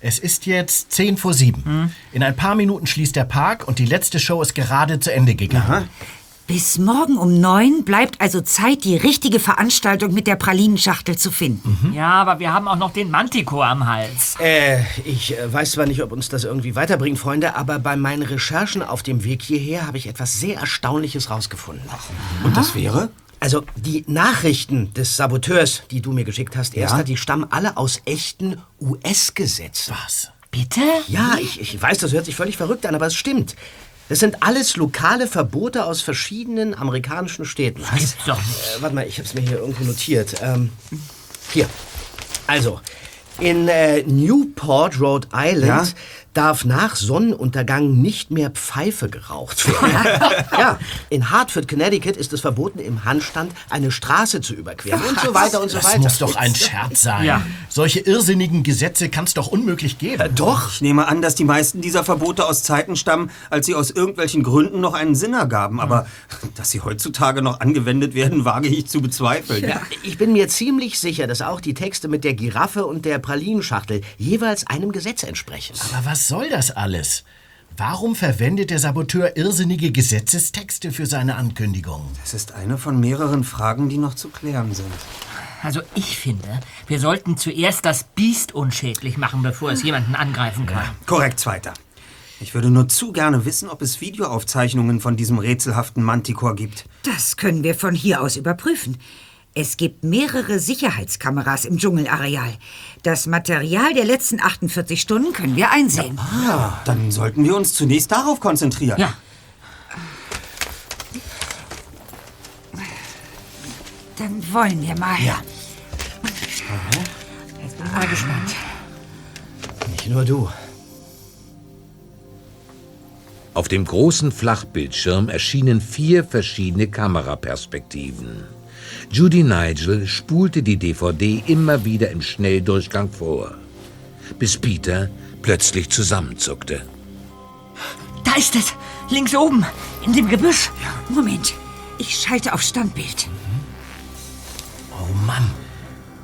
Es ist jetzt 10 vor 7. In ein paar Minuten schließt der Park und die letzte Show ist gerade zu Ende gegangen. Bis morgen um neun bleibt also Zeit, die richtige Veranstaltung mit der Pralinenschachtel zu finden. Ja, aber wir haben auch noch den Manticore am Hals. Äh, ich äh, weiß zwar nicht, ob uns das irgendwie weiterbringt, Freunde, aber bei meinen Recherchen auf dem Weg hierher habe ich etwas sehr Erstaunliches rausgefunden. Und das wäre? Also, die Nachrichten des Saboteurs, die du mir geschickt hast, Ja? Erster, die stammen alle aus echten US-Gesetzen. Was? Bitte? Ja, ich, ich weiß, das hört sich völlig verrückt an, aber es stimmt. Das sind alles lokale Verbote aus verschiedenen amerikanischen Städten. Was? Gibt's doch Äh, warte mal, ich habe es mir hier irgendwo notiert. Ähm, hier. Also, in äh, Newport, Rhode Island, Ja? Darf nach Sonnenuntergang nicht mehr Pfeife geraucht werden. ja, in Hartford, Connecticut ist es verboten, im Handstand eine Straße zu überqueren und so weiter und so das weiter. muss doch ein Scherz sein. Ja. Solche irrsinnigen Gesetze kann es doch unmöglich geben. Doch. Ich nehme an, dass die meisten dieser Verbote aus Zeiten stammen, als sie aus irgendwelchen Gründen noch einen Sinn ergaben. Aber dass sie heutzutage noch angewendet werden, wage ich zu bezweifeln. Ja, ich bin mir ziemlich sicher, dass auch die Texte mit der Giraffe und der Pralinenschachtel jeweils einem Gesetz entsprechen. Aber was soll das alles? Warum verwendet der Saboteur irrsinnige Gesetzestexte für seine Ankündigung? Das ist eine von mehreren Fragen, die noch zu klären sind. Also ich finde, wir sollten zuerst das Biest unschädlich machen, bevor es jemanden angreifen kann. Korrekt, Zweiter. Ich würde nur zu gerne wissen, ob es Videoaufzeichnungen von diesem rätselhaften Manticore gibt. Das können wir von hier aus überprüfen. Es gibt mehrere Sicherheitskameras im Dschungelareal. Das Material der letzten 48 Stunden können wir einsehen. Ah, dann sollten wir uns zunächst darauf konzentrieren. Ja. Dann wollen wir mal. Ja. Jetzt bin ich mal gespannt. Nicht nur du. Auf dem großen Flachbildschirm erschienen vier verschiedene Kameraperspektiven. Judy Nigel spulte die DVD immer wieder im Schnelldurchgang vor, bis Peter plötzlich zusammenzuckte. Da ist es! Links oben, in dem Gebüsch. Moment, ich schalte auf Standbild. Oh Mann.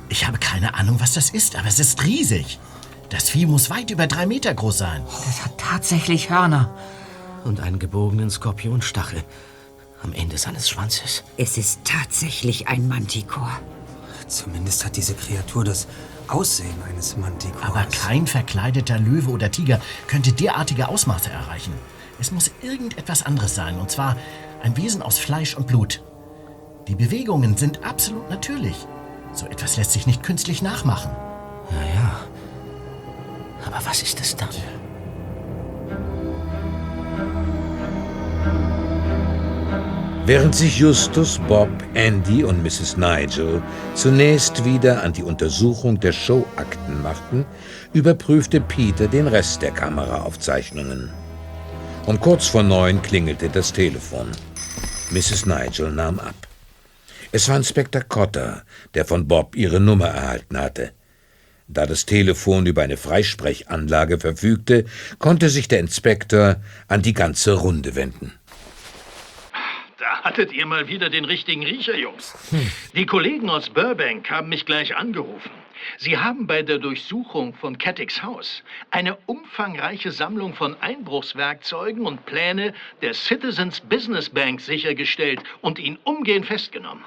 Ich habe keine Ahnung, was das ist, aber es ist riesig. Das Vieh muss weit über drei Meter groß sein. Das hat tatsächlich Hörner. Und einen gebogenen Skorpionstachel am Ende seines Schwanzes. Es ist tatsächlich ein Manticore. Zumindest hat diese Kreatur das Aussehen eines Manticores. Aber kein verkleideter Löwe oder Tiger könnte derartige Ausmaße erreichen. Es muss irgendetwas anderes sein, und zwar ein Wesen aus Fleisch und Blut. Die Bewegungen sind absolut natürlich. So etwas lässt sich nicht künstlich nachmachen. Ja, ja. Aber was ist es dann? Während sich Justus, Bob, Andy und Mrs. Nigel zunächst wieder an die Untersuchung der Showakten machten, überprüfte Peter den Rest der Kameraaufzeichnungen. Um kurz vor neun klingelte das Telefon. Mrs. Nigel nahm ab. Es war Inspektor Cotter, der von Bob ihre Nummer erhalten hatte. Da das Telefon über eine Freisprechanlage verfügte, konnte sich der Inspektor an die ganze Runde wenden. Hattet ihr mal wieder den richtigen Riecher, Jungs. Die Kollegen aus Burbank haben mich gleich angerufen. Sie haben bei der Durchsuchung von Cattix Haus eine umfangreiche Sammlung von Einbruchswerkzeugen und Pläne der Citizens Business Bank sichergestellt und ihn umgehend festgenommen.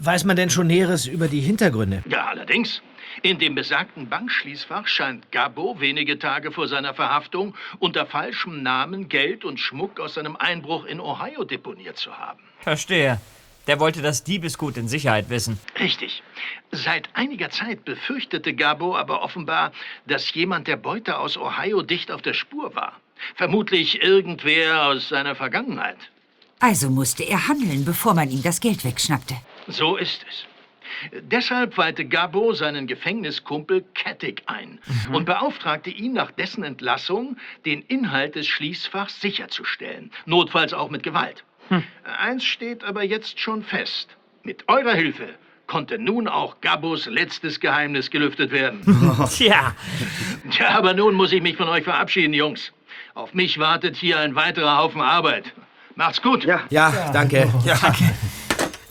Weiß man denn schon Näheres über die Hintergründe? Ja, allerdings. In dem besagten Bankschließfach scheint Gabo wenige Tage vor seiner Verhaftung unter falschem Namen Geld und Schmuck aus seinem Einbruch in Ohio deponiert zu haben. Verstehe. Der wollte das Diebesgut in Sicherheit wissen. Richtig. Seit einiger Zeit befürchtete Gabo aber offenbar, dass jemand der Beute aus Ohio dicht auf der Spur war. Vermutlich irgendwer aus seiner Vergangenheit. Also musste er handeln, bevor man ihm das Geld wegschnappte. So ist es. Deshalb weihte Gabo seinen Gefängniskumpel Kettig ein und beauftragte ihn nach dessen Entlassung, den Inhalt des Schließfachs sicherzustellen, notfalls auch mit Gewalt. Eins steht aber jetzt schon fest. Mit eurer Hilfe konnte nun auch Gabos letztes Geheimnis gelüftet werden. Tja. Tja, aber nun muss ich mich von euch verabschieden, Jungs. Auf mich wartet hier ein weiterer Haufen Arbeit. Macht's gut. Ja, Ja, danke. Ja.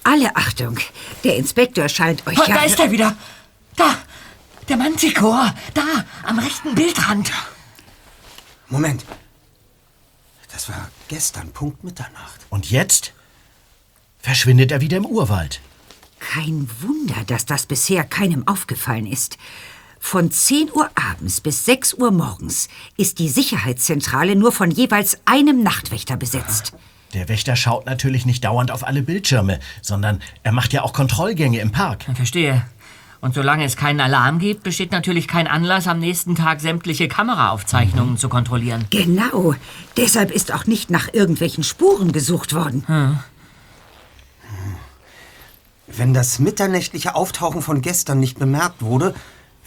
Alle Achtung, der Inspektor scheint euch Oh, ja... da ist er wieder. Da, der Manticore. Da, am rechten Bildrand. Moment. Das war gestern, Punkt Mitternacht. Und jetzt verschwindet er wieder im Urwald. Kein Wunder, dass das bisher keinem aufgefallen ist. Von 10 Uhr abends bis 6 Uhr morgens ist die Sicherheitszentrale nur von jeweils einem Nachtwächter besetzt. Der Wächter schaut natürlich nicht dauernd auf alle Bildschirme, sondern er macht ja auch Kontrollgänge im Park. Verstehe. Und solange es keinen Alarm gibt, besteht natürlich kein Anlass, am nächsten Tag sämtliche Kameraaufzeichnungen zu kontrollieren. Genau. Deshalb ist auch nicht nach irgendwelchen Spuren gesucht worden. Wenn das mitternächtliche Auftauchen von gestern nicht bemerkt wurde,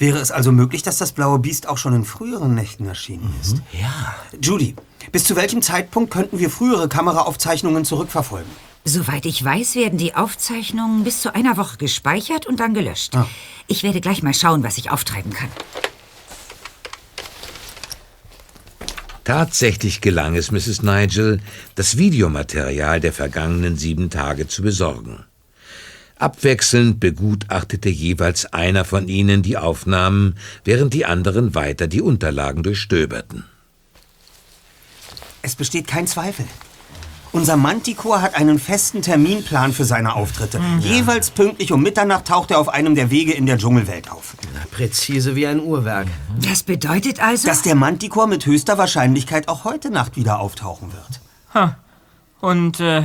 wäre es also möglich, dass das blaue Biest auch schon in früheren Nächten erschienen ist. Ja. Judy, bis zu welchem Zeitpunkt könnten wir frühere Kameraaufzeichnungen zurückverfolgen? Soweit ich weiß, werden die Aufzeichnungen bis zu einer Woche gespeichert und dann gelöscht. Ich werde gleich mal schauen, was ich auftreiben kann. Tatsächlich gelang es Mrs. Nigel, das Videomaterial der vergangenen sieben Tage zu besorgen. Abwechselnd begutachtete jeweils einer von ihnen die Aufnahmen, während die anderen weiter die Unterlagen durchstöberten. Es besteht kein Zweifel. Unser Manticore hat einen festen Terminplan für seine Auftritte. Jeweils pünktlich um Mitternacht taucht er auf einem der Wege in der Dschungelwelt auf. Präzise wie ein Uhrwerk. Das bedeutet also... Dass der Manticore mit höchster Wahrscheinlichkeit auch heute Nacht wieder auftauchen wird. Ha. Und äh,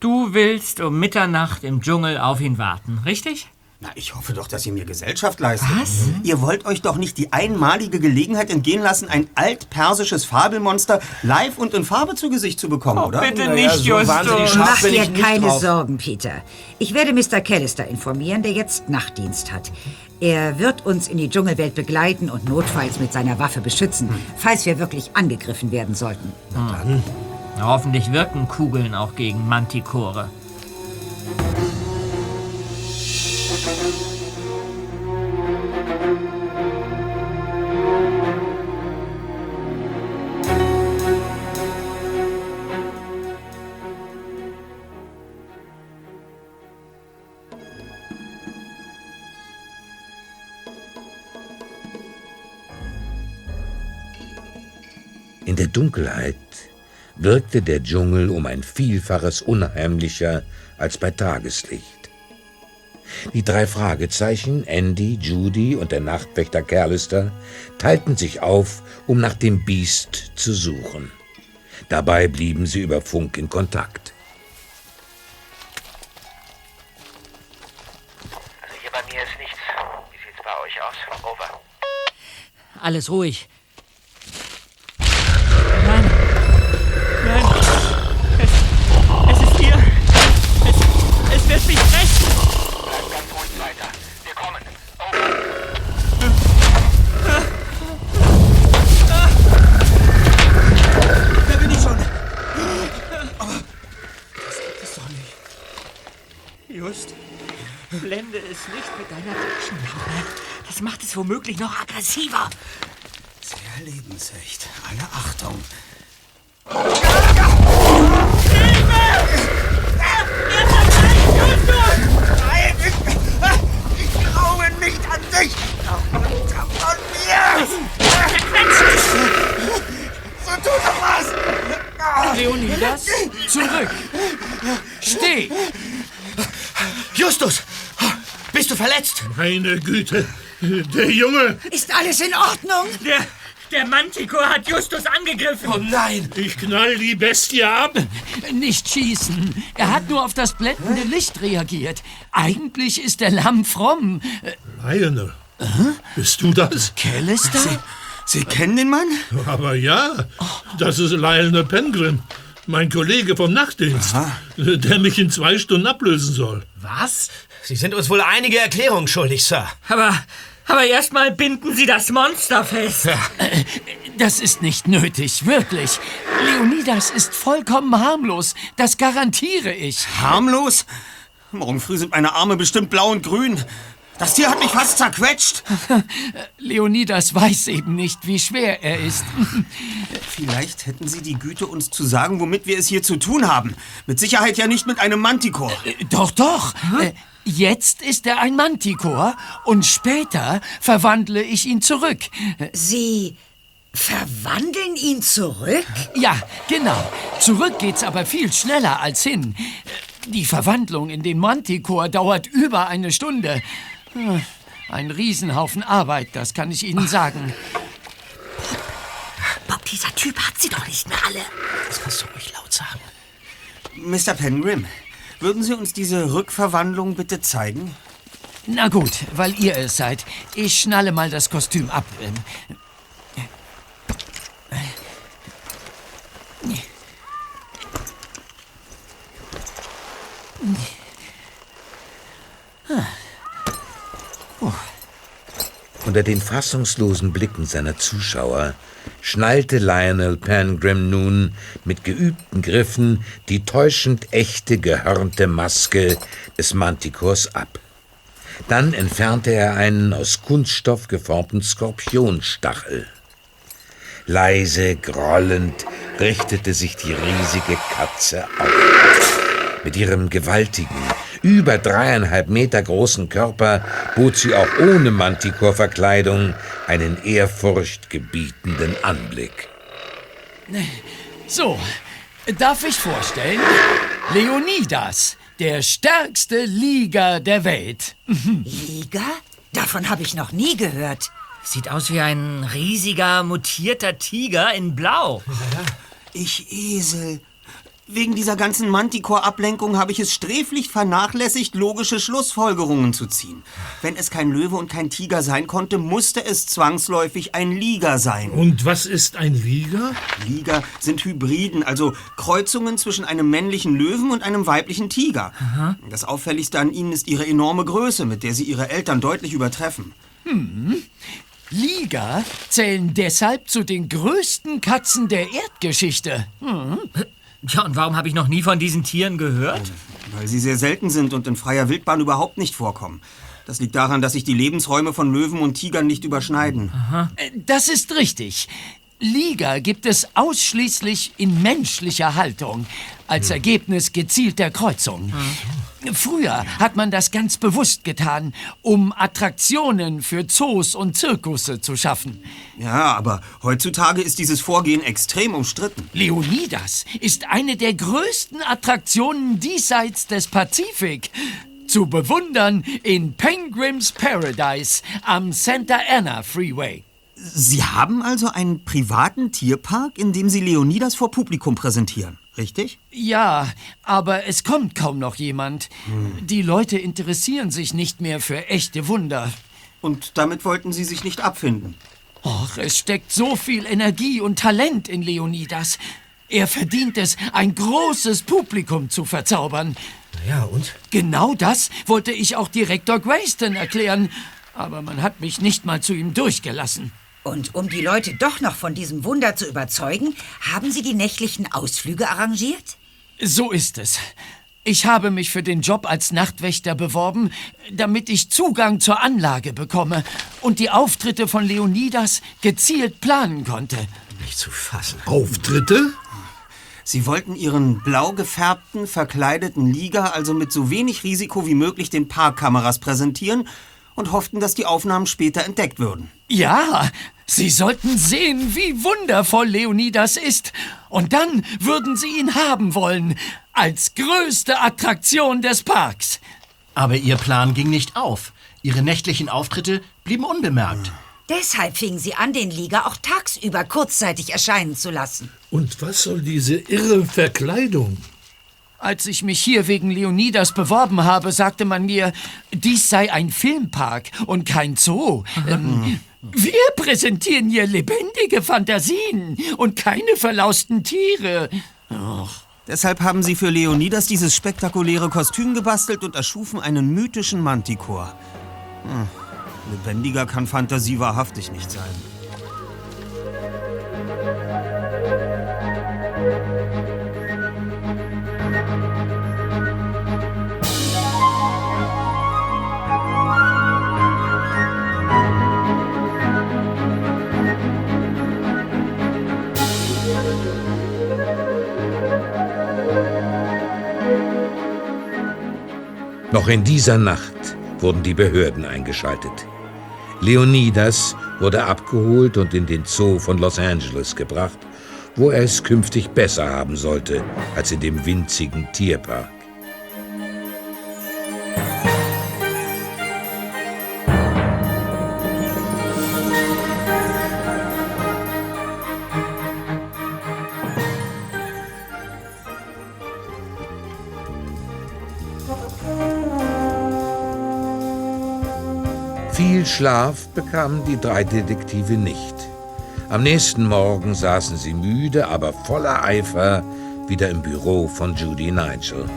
du willst um Mitternacht im Dschungel auf ihn warten, richtig? Na, ich hoffe doch, dass ihr mir Gesellschaft leistet. Was? Ihr wollt euch doch nicht die einmalige Gelegenheit entgehen lassen, ein altpersisches Fabelmonster live und in Farbe zu Gesicht zu bekommen, oder? bitte Na nicht, so Justus. Mach dir keine drauf. Sorgen, Peter. Ich werde Mr. Callister informieren, der jetzt Nachtdienst hat. Er wird uns in die Dschungelwelt begleiten und notfalls mit seiner Waffe beschützen, falls wir wirklich angegriffen werden sollten. Hm. Na, hoffentlich wirken Kugeln auch gegen Mantikore. In der Dunkelheit wirkte der Dschungel um ein Vielfaches unheimlicher als bei Tageslicht. Die drei Fragezeichen, Andy, Judy und der Nachtwächter Kerlister, teilten sich auf, um nach dem Biest zu suchen. Dabei blieben sie über Funk in Kontakt. Also hier bei mir ist nichts. Wie sieht's bei euch aus? Over. Alles ruhig. Es, es wird mich fressen. Bleibt ganz ruhig weiter. Wir kommen. Da bin ich schon. Aber das gibt es doch nicht. Just. Helles Licht mit deiner Taschenlampe. Das macht es womöglich noch aggressiver. Sehr lebensecht. Alle Achtung. Nein! Nicht! Runter von mir! So tu doch was! Leonidas, zurück! Steh! Justus! Bist du verletzt? Meine Güte, der Junge! Ist alles in Ordnung? Der, der Manticore hat Justus angegriffen. Oh nein! Ich knall die Bestie ab! Nicht schießen. Er hat nur auf das blendende Licht reagiert. Eigentlich ist der Lamm fromm. Lionel, bist du das? Callister? Sie, Sie kennen den Mann? Aber ja, das ist Lionel Pengrim, mein Kollege vom Nachtdienst, der mich in zwei Stunden ablösen soll. Was? Sie sind uns wohl einige Erklärungen schuldig, Sir. Aber, aber erstmal binden Sie das Monster fest. Äh, Das ist nicht nötig, wirklich. Leonidas ist vollkommen harmlos. Das garantiere ich. Harmlos? Morgen früh sind meine Arme bestimmt blau und grün. Das Tier hat mich fast zerquetscht. Leonidas weiß eben nicht, wie schwer er ist. Vielleicht hätten Sie die Güte, uns zu sagen, womit wir es hier zu tun haben. Mit Sicherheit ja nicht mit einem Manticore. Doch, doch. Äh, Jetzt ist er ein Manticore und später verwandle ich ihn zurück. Sie verwandeln ihn zurück? Ja, genau. Zurück geht's aber viel schneller als hin. Die Verwandlung in den Manticore dauert über eine Stunde. Ein Riesenhaufen Arbeit, das kann ich Ihnen sagen. Bob, dieser Typ hat sie doch nicht mehr alle. Das kannst du ruhig laut sagen. Mr. Pengrim, würden Sie uns diese Rückverwandlung bitte zeigen? Na gut, weil ihr es seid. Ich schnalle mal das Kostüm ab. Ähm, Unter den fassungslosen Blicken seiner Zuschauer schnallte Lionel Pangrim nun mit geübten Griffen die täuschend echte gehörnte Maske des Manticores ab. Dann entfernte er einen aus Kunststoff geformten Skorpionstachel. Leise, grollend richtete sich die riesige Katze auf. Mit ihrem gewaltigen, über dreieinhalb Meter großen Körper bot sie auch ohne Manticore-Verkleidung einen ehrfurchtgebietenden Anblick. So, darf ich vorstellen? Leonidas, der stärkste Liga der Welt. Liga? Davon habe ich noch nie gehört. Sieht aus wie ein riesiger, mutierter Tiger in Blau. Ich Esel. Wegen dieser ganzen Manticore-Ablenkung habe ich es sträflich vernachlässigt, logische Schlussfolgerungen zu ziehen. Wenn es kein Löwe und kein Tiger sein konnte, musste es zwangsläufig ein Liger sein. Und was ist ein Liger? Liger sind Hybriden, also Kreuzungen zwischen einem männlichen Löwen und einem weiblichen Tiger. Das Auffälligste an ihnen ist ihre enorme Größe, mit der sie ihre Eltern deutlich übertreffen. Hm. Liga zählen deshalb zu den größten Katzen der Erdgeschichte. Hm. Ja, und warum habe ich noch nie von diesen Tieren gehört? Weil sie sehr selten sind und in freier Wildbahn überhaupt nicht vorkommen. Das liegt daran, dass sich die Lebensräume von Löwen und Tigern nicht überschneiden. Äh, Das ist richtig. Liga gibt es ausschließlich in menschlicher Haltung, als Ergebnis gezielter Kreuzung. Früher hat man das ganz bewusst getan, um Attraktionen für Zoos und Zirkusse zu schaffen. Ja, aber heutzutage ist dieses Vorgehen extrem umstritten. Leonidas ist eine der größten Attraktionen diesseits des Pazifik. Zu bewundern in Penguins Paradise am Santa Ana Freeway. Sie haben also einen privaten Tierpark, in dem Sie Leonidas vor Publikum präsentieren, richtig? Ja, aber es kommt kaum noch jemand. Die Leute interessieren sich nicht mehr für echte Wunder. Und damit wollten Sie sich nicht abfinden? Och, es steckt so viel Energie und Talent in Leonidas. Er verdient es, ein großes Publikum zu verzaubern. Ja, und? Genau das wollte ich auch Direktor Grayston erklären. Aber man hat mich nicht mal zu ihm durchgelassen. Und um die Leute doch noch von diesem Wunder zu überzeugen, haben Sie die nächtlichen Ausflüge arrangiert? So ist es. Ich habe mich für den Job als Nachtwächter beworben, damit ich Zugang zur Anlage bekomme und die Auftritte von Leonidas gezielt planen konnte. Nicht zu fassen. Auftritte? Sie wollten Ihren blau gefärbten, verkleideten Liga also mit so wenig Risiko wie möglich den Parkkameras präsentieren und hofften, dass die Aufnahmen später entdeckt würden. Ja, Sie sollten sehen, wie wundervoll Leonidas ist. Und dann würden Sie ihn haben wollen, als größte Attraktion des Parks. Aber Ihr Plan ging nicht auf. Ihre nächtlichen Auftritte blieben unbemerkt. Deshalb fingen sie an, den Liga auch tagsüber kurzzeitig erscheinen zu lassen. Und was soll diese irre Verkleidung? Als ich mich hier wegen Leonidas beworben habe, sagte man mir, dies sei ein Filmpark und kein Zoo. Ähm, wir präsentieren hier lebendige Fantasien und keine verlausten Tiere. Deshalb haben sie für Leonidas dieses spektakuläre Kostüm gebastelt und erschufen einen mythischen Manticore. Hm. Lebendiger kann Fantasie wahrhaftig nicht sein. Noch in dieser Nacht wurden die Behörden eingeschaltet. Leonidas wurde abgeholt und in den Zoo von Los Angeles gebracht, wo er es künftig besser haben sollte als in dem winzigen Tierpark. Schlaf bekamen die drei Detektive nicht. Am nächsten Morgen saßen sie müde, aber voller Eifer wieder im Büro von Judy Nigel.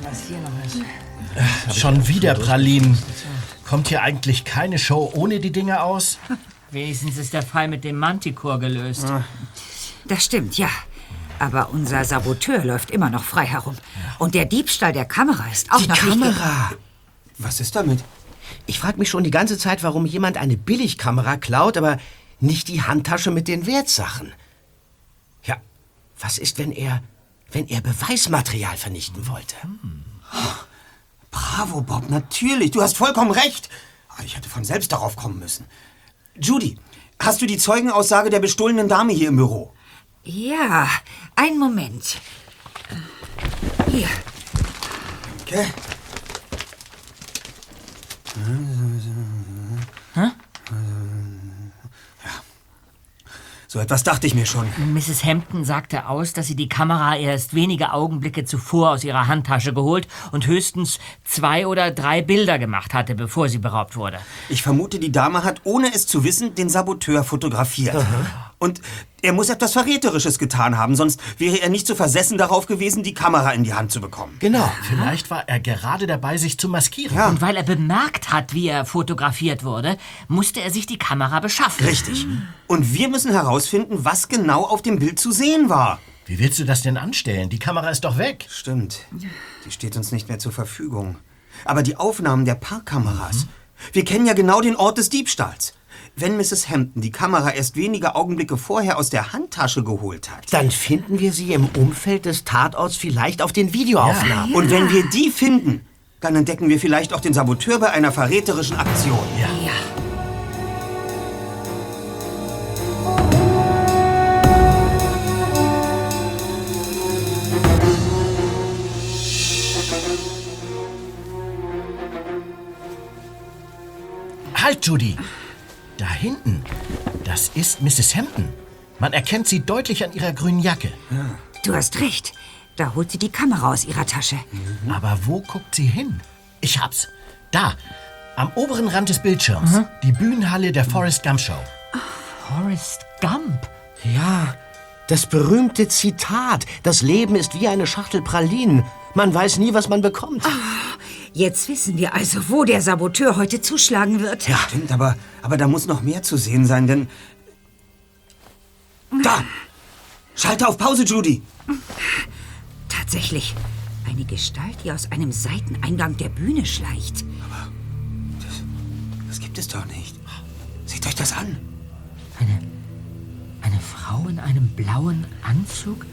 Was hier noch ist. Schon wieder Pralinen. Kommt hier eigentlich keine Show ohne die Dinge aus? Wenigstens ist der Fall mit dem Manticore gelöst. Das stimmt, ja. Aber unser Saboteur läuft immer noch frei herum. Und der Diebstahl der Kamera ist auch Die noch nicht ge- Kamera. Was ist damit? Ich frage mich schon die ganze Zeit, warum jemand eine Billigkamera klaut, aber nicht die Handtasche mit den Wertsachen. Ja, was ist, wenn er, wenn er Beweismaterial vernichten wollte? Bravo, Bob, natürlich. Du hast vollkommen recht. Ah, Ich hätte von selbst darauf kommen müssen. Judy, hast du die Zeugenaussage der bestohlenen Dame hier im Büro? Ja, einen Moment. Hier. Okay. Hä? So etwas dachte ich mir schon. Mrs. Hampton sagte aus, dass sie die Kamera erst wenige Augenblicke zuvor aus ihrer Handtasche geholt und höchstens zwei oder drei Bilder gemacht hatte, bevor sie beraubt wurde. Ich vermute, die Dame hat, ohne es zu wissen, den Saboteur fotografiert. Und er muss etwas Verräterisches getan haben, sonst wäre er nicht so versessen darauf gewesen, die Kamera in die Hand zu bekommen. Genau. Vielleicht war er gerade dabei, sich zu maskieren. Und weil er bemerkt hat, wie er fotografiert wurde, musste er sich die Kamera beschaffen. Richtig. Und wir müssen herausfinden, was genau auf dem Bild zu sehen war. Wie willst du das denn anstellen? Die Kamera ist doch weg. Stimmt. Die steht uns nicht mehr zur Verfügung. Aber die Aufnahmen der Parkkameras. Wir kennen ja genau den Ort des Diebstahls. Wenn Mrs. Hampton die Kamera erst wenige Augenblicke vorher aus der Handtasche geholt hat. Dann finden wir sie im Umfeld des Tatorts vielleicht auf den Videoaufnahmen. Und wenn wir die finden, dann entdecken wir vielleicht auch den Saboteur bei einer verräterischen Aktion. Ja. Halt, Judy! Da hinten, das ist Mrs. Hampton. Man erkennt sie deutlich an ihrer grünen Jacke. Du hast recht. Da holt sie die Kamera aus ihrer Tasche. Aber wo guckt sie hin? Ich hab's. Da, am oberen Rand des Bildschirms. Die Bühnenhalle der Forrest Gump Show. Forrest Gump? Ja, das berühmte Zitat. Das Leben ist wie eine Schachtel Pralinen. Man weiß nie, was man bekommt. Jetzt wissen wir also, wo der Saboteur heute zuschlagen wird. Ja, stimmt, aber, aber da muss noch mehr zu sehen sein, denn. Da! Schalte auf Pause, Judy! Tatsächlich. Eine Gestalt, die aus einem Seiteneingang der Bühne schleicht. Das gibt es doch nicht. Seht euch das an. Eine Frau in einem blauen Anzug,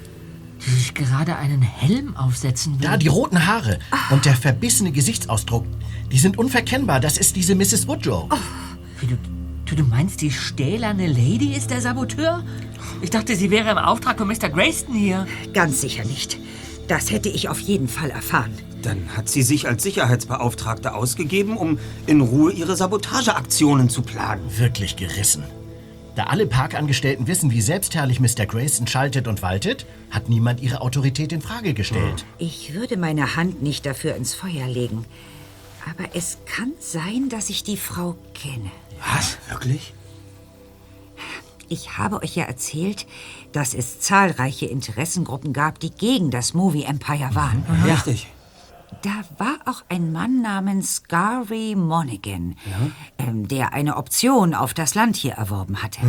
die sich gerade einen Helm aufsetzen will. Da, die roten Haare und der verbissene Gesichtsausdruck. Die sind unverkennbar. Das ist diese Mrs. Woodrow. Wie, du, du, du meinst, die stählerne Lady ist der Saboteur? Ich dachte, sie wäre im Auftrag von Mr. Grayston hier. Ganz sicher nicht. Das hätte ich auf jeden Fall erfahren. Dann hat sie sich als Sicherheitsbeauftragte ausgegeben, um in Ruhe ihre Sabotageaktionen zu planen. Wirklich gerissen. Da alle Parkangestellten wissen, wie selbstherrlich Mr. Grayson schaltet und waltet, hat niemand ihre Autorität in Frage gestellt. Ich würde meine Hand nicht dafür ins Feuer legen. Aber es kann sein, dass ich die Frau kenne. Was? Wirklich? Ich habe euch ja erzählt, dass es zahlreiche Interessengruppen gab, die gegen das Movie Empire waren. Richtig. Da war auch ein Mann namens Gary Monaghan, ähm, der eine Option auf das Land hier erworben hatte.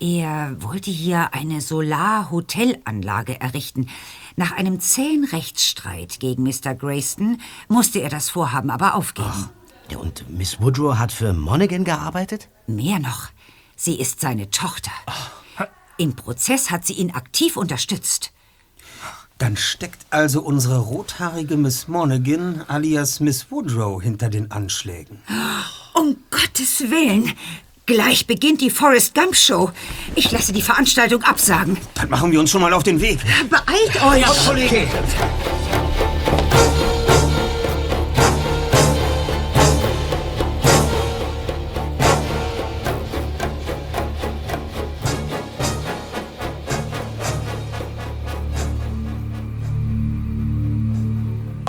Er wollte hier eine Solar-Hotelanlage errichten. Nach einem zähen Rechtsstreit gegen Mr. Grayston musste er das Vorhaben aber aufgeben. Ja, und Miss Woodrow hat für Monaghan gearbeitet? Mehr noch, sie ist seine Tochter. Im Prozess hat sie ihn aktiv unterstützt. Dann steckt also unsere rothaarige Miss Monaghan alias Miss Woodrow hinter den Anschlägen. Um Gottes Willen! Gleich beginnt die Forrest Gump Show. Ich lasse die Veranstaltung absagen. Dann machen wir uns schon mal auf den Weg. Beeilt euch! Kollege!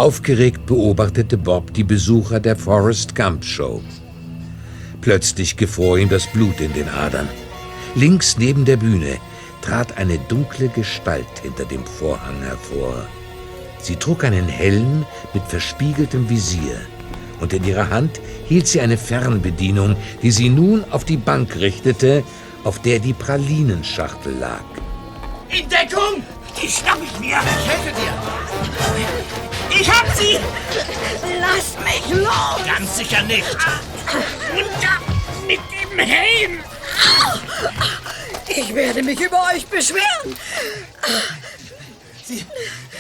Aufgeregt beobachtete Bob die Besucher der Forrest Gump Show. Plötzlich gefror ihm das Blut in den Adern. Links neben der Bühne trat eine dunkle Gestalt hinter dem Vorhang hervor. Sie trug einen Helm mit verspiegeltem Visier und in ihrer Hand hielt sie eine Fernbedienung, die sie nun auf die Bank richtete, auf der die Pralinenschachtel lag. In Deckung! Die schnapp ich mir! Ich helfe dir! Ich hab sie! Lass mich los! Ganz sicher nicht! Runter mit dem Helm! Ich werde mich über euch beschweren. Sie,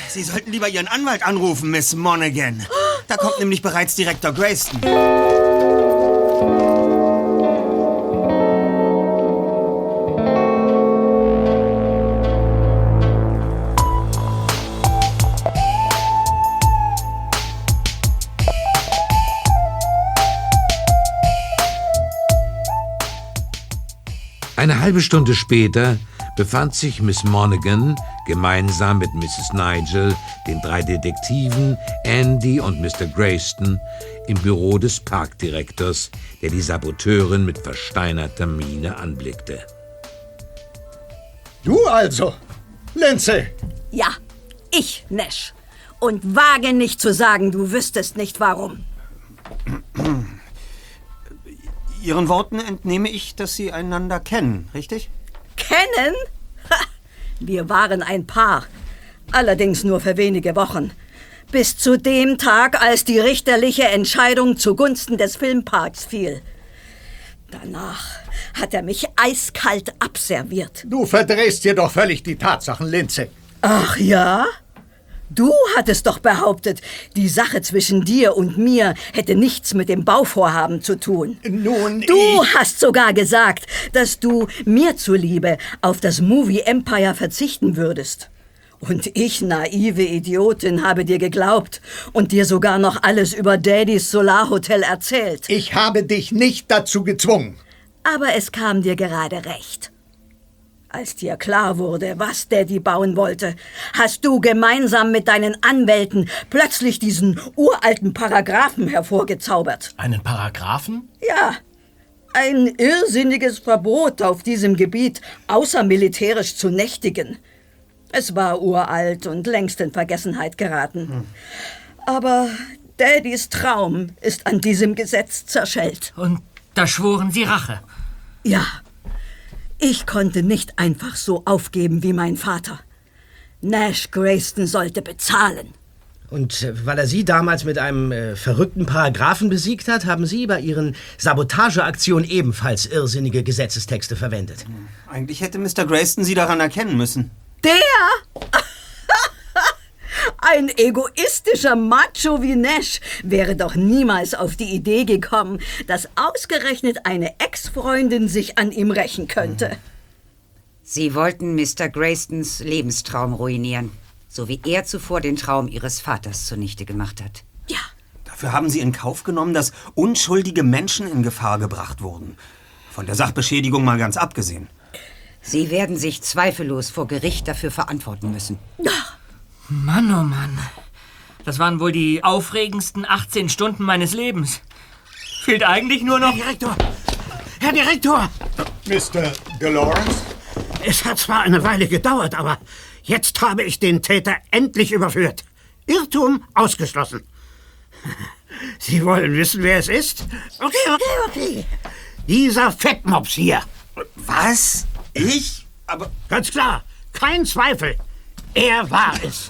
Sie sollten lieber Ihren Anwalt anrufen, Miss Monaghan. Da kommt nämlich bereits Direktor Grayston. Halbe Stunde später befand sich Miss Monaghan gemeinsam mit Mrs. Nigel, den drei Detektiven, Andy und Mr. Grayston im Büro des Parkdirektors, der die Saboteurin mit versteinerter Miene anblickte. Du also, Lindsay. Ja, ich, Nash. Und wage nicht zu sagen, du wüsstest nicht warum. Ihren Worten entnehme ich, dass Sie einander kennen, richtig? Kennen? Ha, wir waren ein Paar. Allerdings nur für wenige Wochen. Bis zu dem Tag, als die richterliche Entscheidung zugunsten des Filmparks fiel. Danach hat er mich eiskalt abserviert. Du verdrehst dir doch völlig die Tatsachen, Lindsay. Ach ja? Du hattest doch behauptet, die Sache zwischen dir und mir hätte nichts mit dem Bauvorhaben zu tun. Nun, Du hast sogar gesagt, dass du mir zuliebe auf das Movie Empire verzichten würdest. Und ich, naive Idiotin, habe dir geglaubt und dir sogar noch alles über Daddys Solarhotel erzählt. Ich habe dich nicht dazu gezwungen. Aber es kam dir gerade recht. Als dir klar wurde, was Daddy bauen wollte, hast du gemeinsam mit deinen Anwälten plötzlich diesen uralten Paragraphen hervorgezaubert. Einen Paragraphen? Ja, ein irrsinniges Verbot auf diesem Gebiet, außermilitärisch zu nächtigen. Es war uralt und längst in Vergessenheit geraten. Aber Daddys Traum ist an diesem Gesetz zerschellt. Und da schworen Sie Rache. Ja, ich konnte nicht einfach so aufgeben wie mein Vater. Nash Grayston sollte bezahlen. Und äh, weil er Sie damals mit einem äh, verrückten Paragraphen besiegt hat, haben Sie bei Ihren Sabotageaktionen ebenfalls irrsinnige Gesetzestexte verwendet. Eigentlich hätte Mr. Grayston Sie daran erkennen müssen. Der? Ein egoistischer Macho wie Nash wäre doch niemals auf die Idee gekommen, dass ausgerechnet eine Ex-Freundin sich an ihm rächen könnte. Sie wollten Mr. Graystons Lebenstraum ruinieren, so wie er zuvor den Traum ihres Vaters zunichte gemacht hat. Dafür haben Sie in Kauf genommen, dass unschuldige Menschen in Gefahr gebracht wurden. Von der Sachbeschädigung mal ganz abgesehen. Sie werden sich zweifellos vor Gericht dafür verantworten müssen. Mann, oh Mann. Das waren wohl die aufregendsten 18 Stunden meines Lebens. Fehlt eigentlich nur noch... Herr Direktor! Herr Direktor! Mr. DeLawrence? Es hat zwar eine Weile gedauert, aber jetzt habe ich den Täter endlich überführt. Irrtum ausgeschlossen. Sie wollen wissen, wer es ist? Okay, okay, okay. Dieser Fettmops hier. Was? Ich? Aber. Ganz klar. Kein Zweifel. Er war es.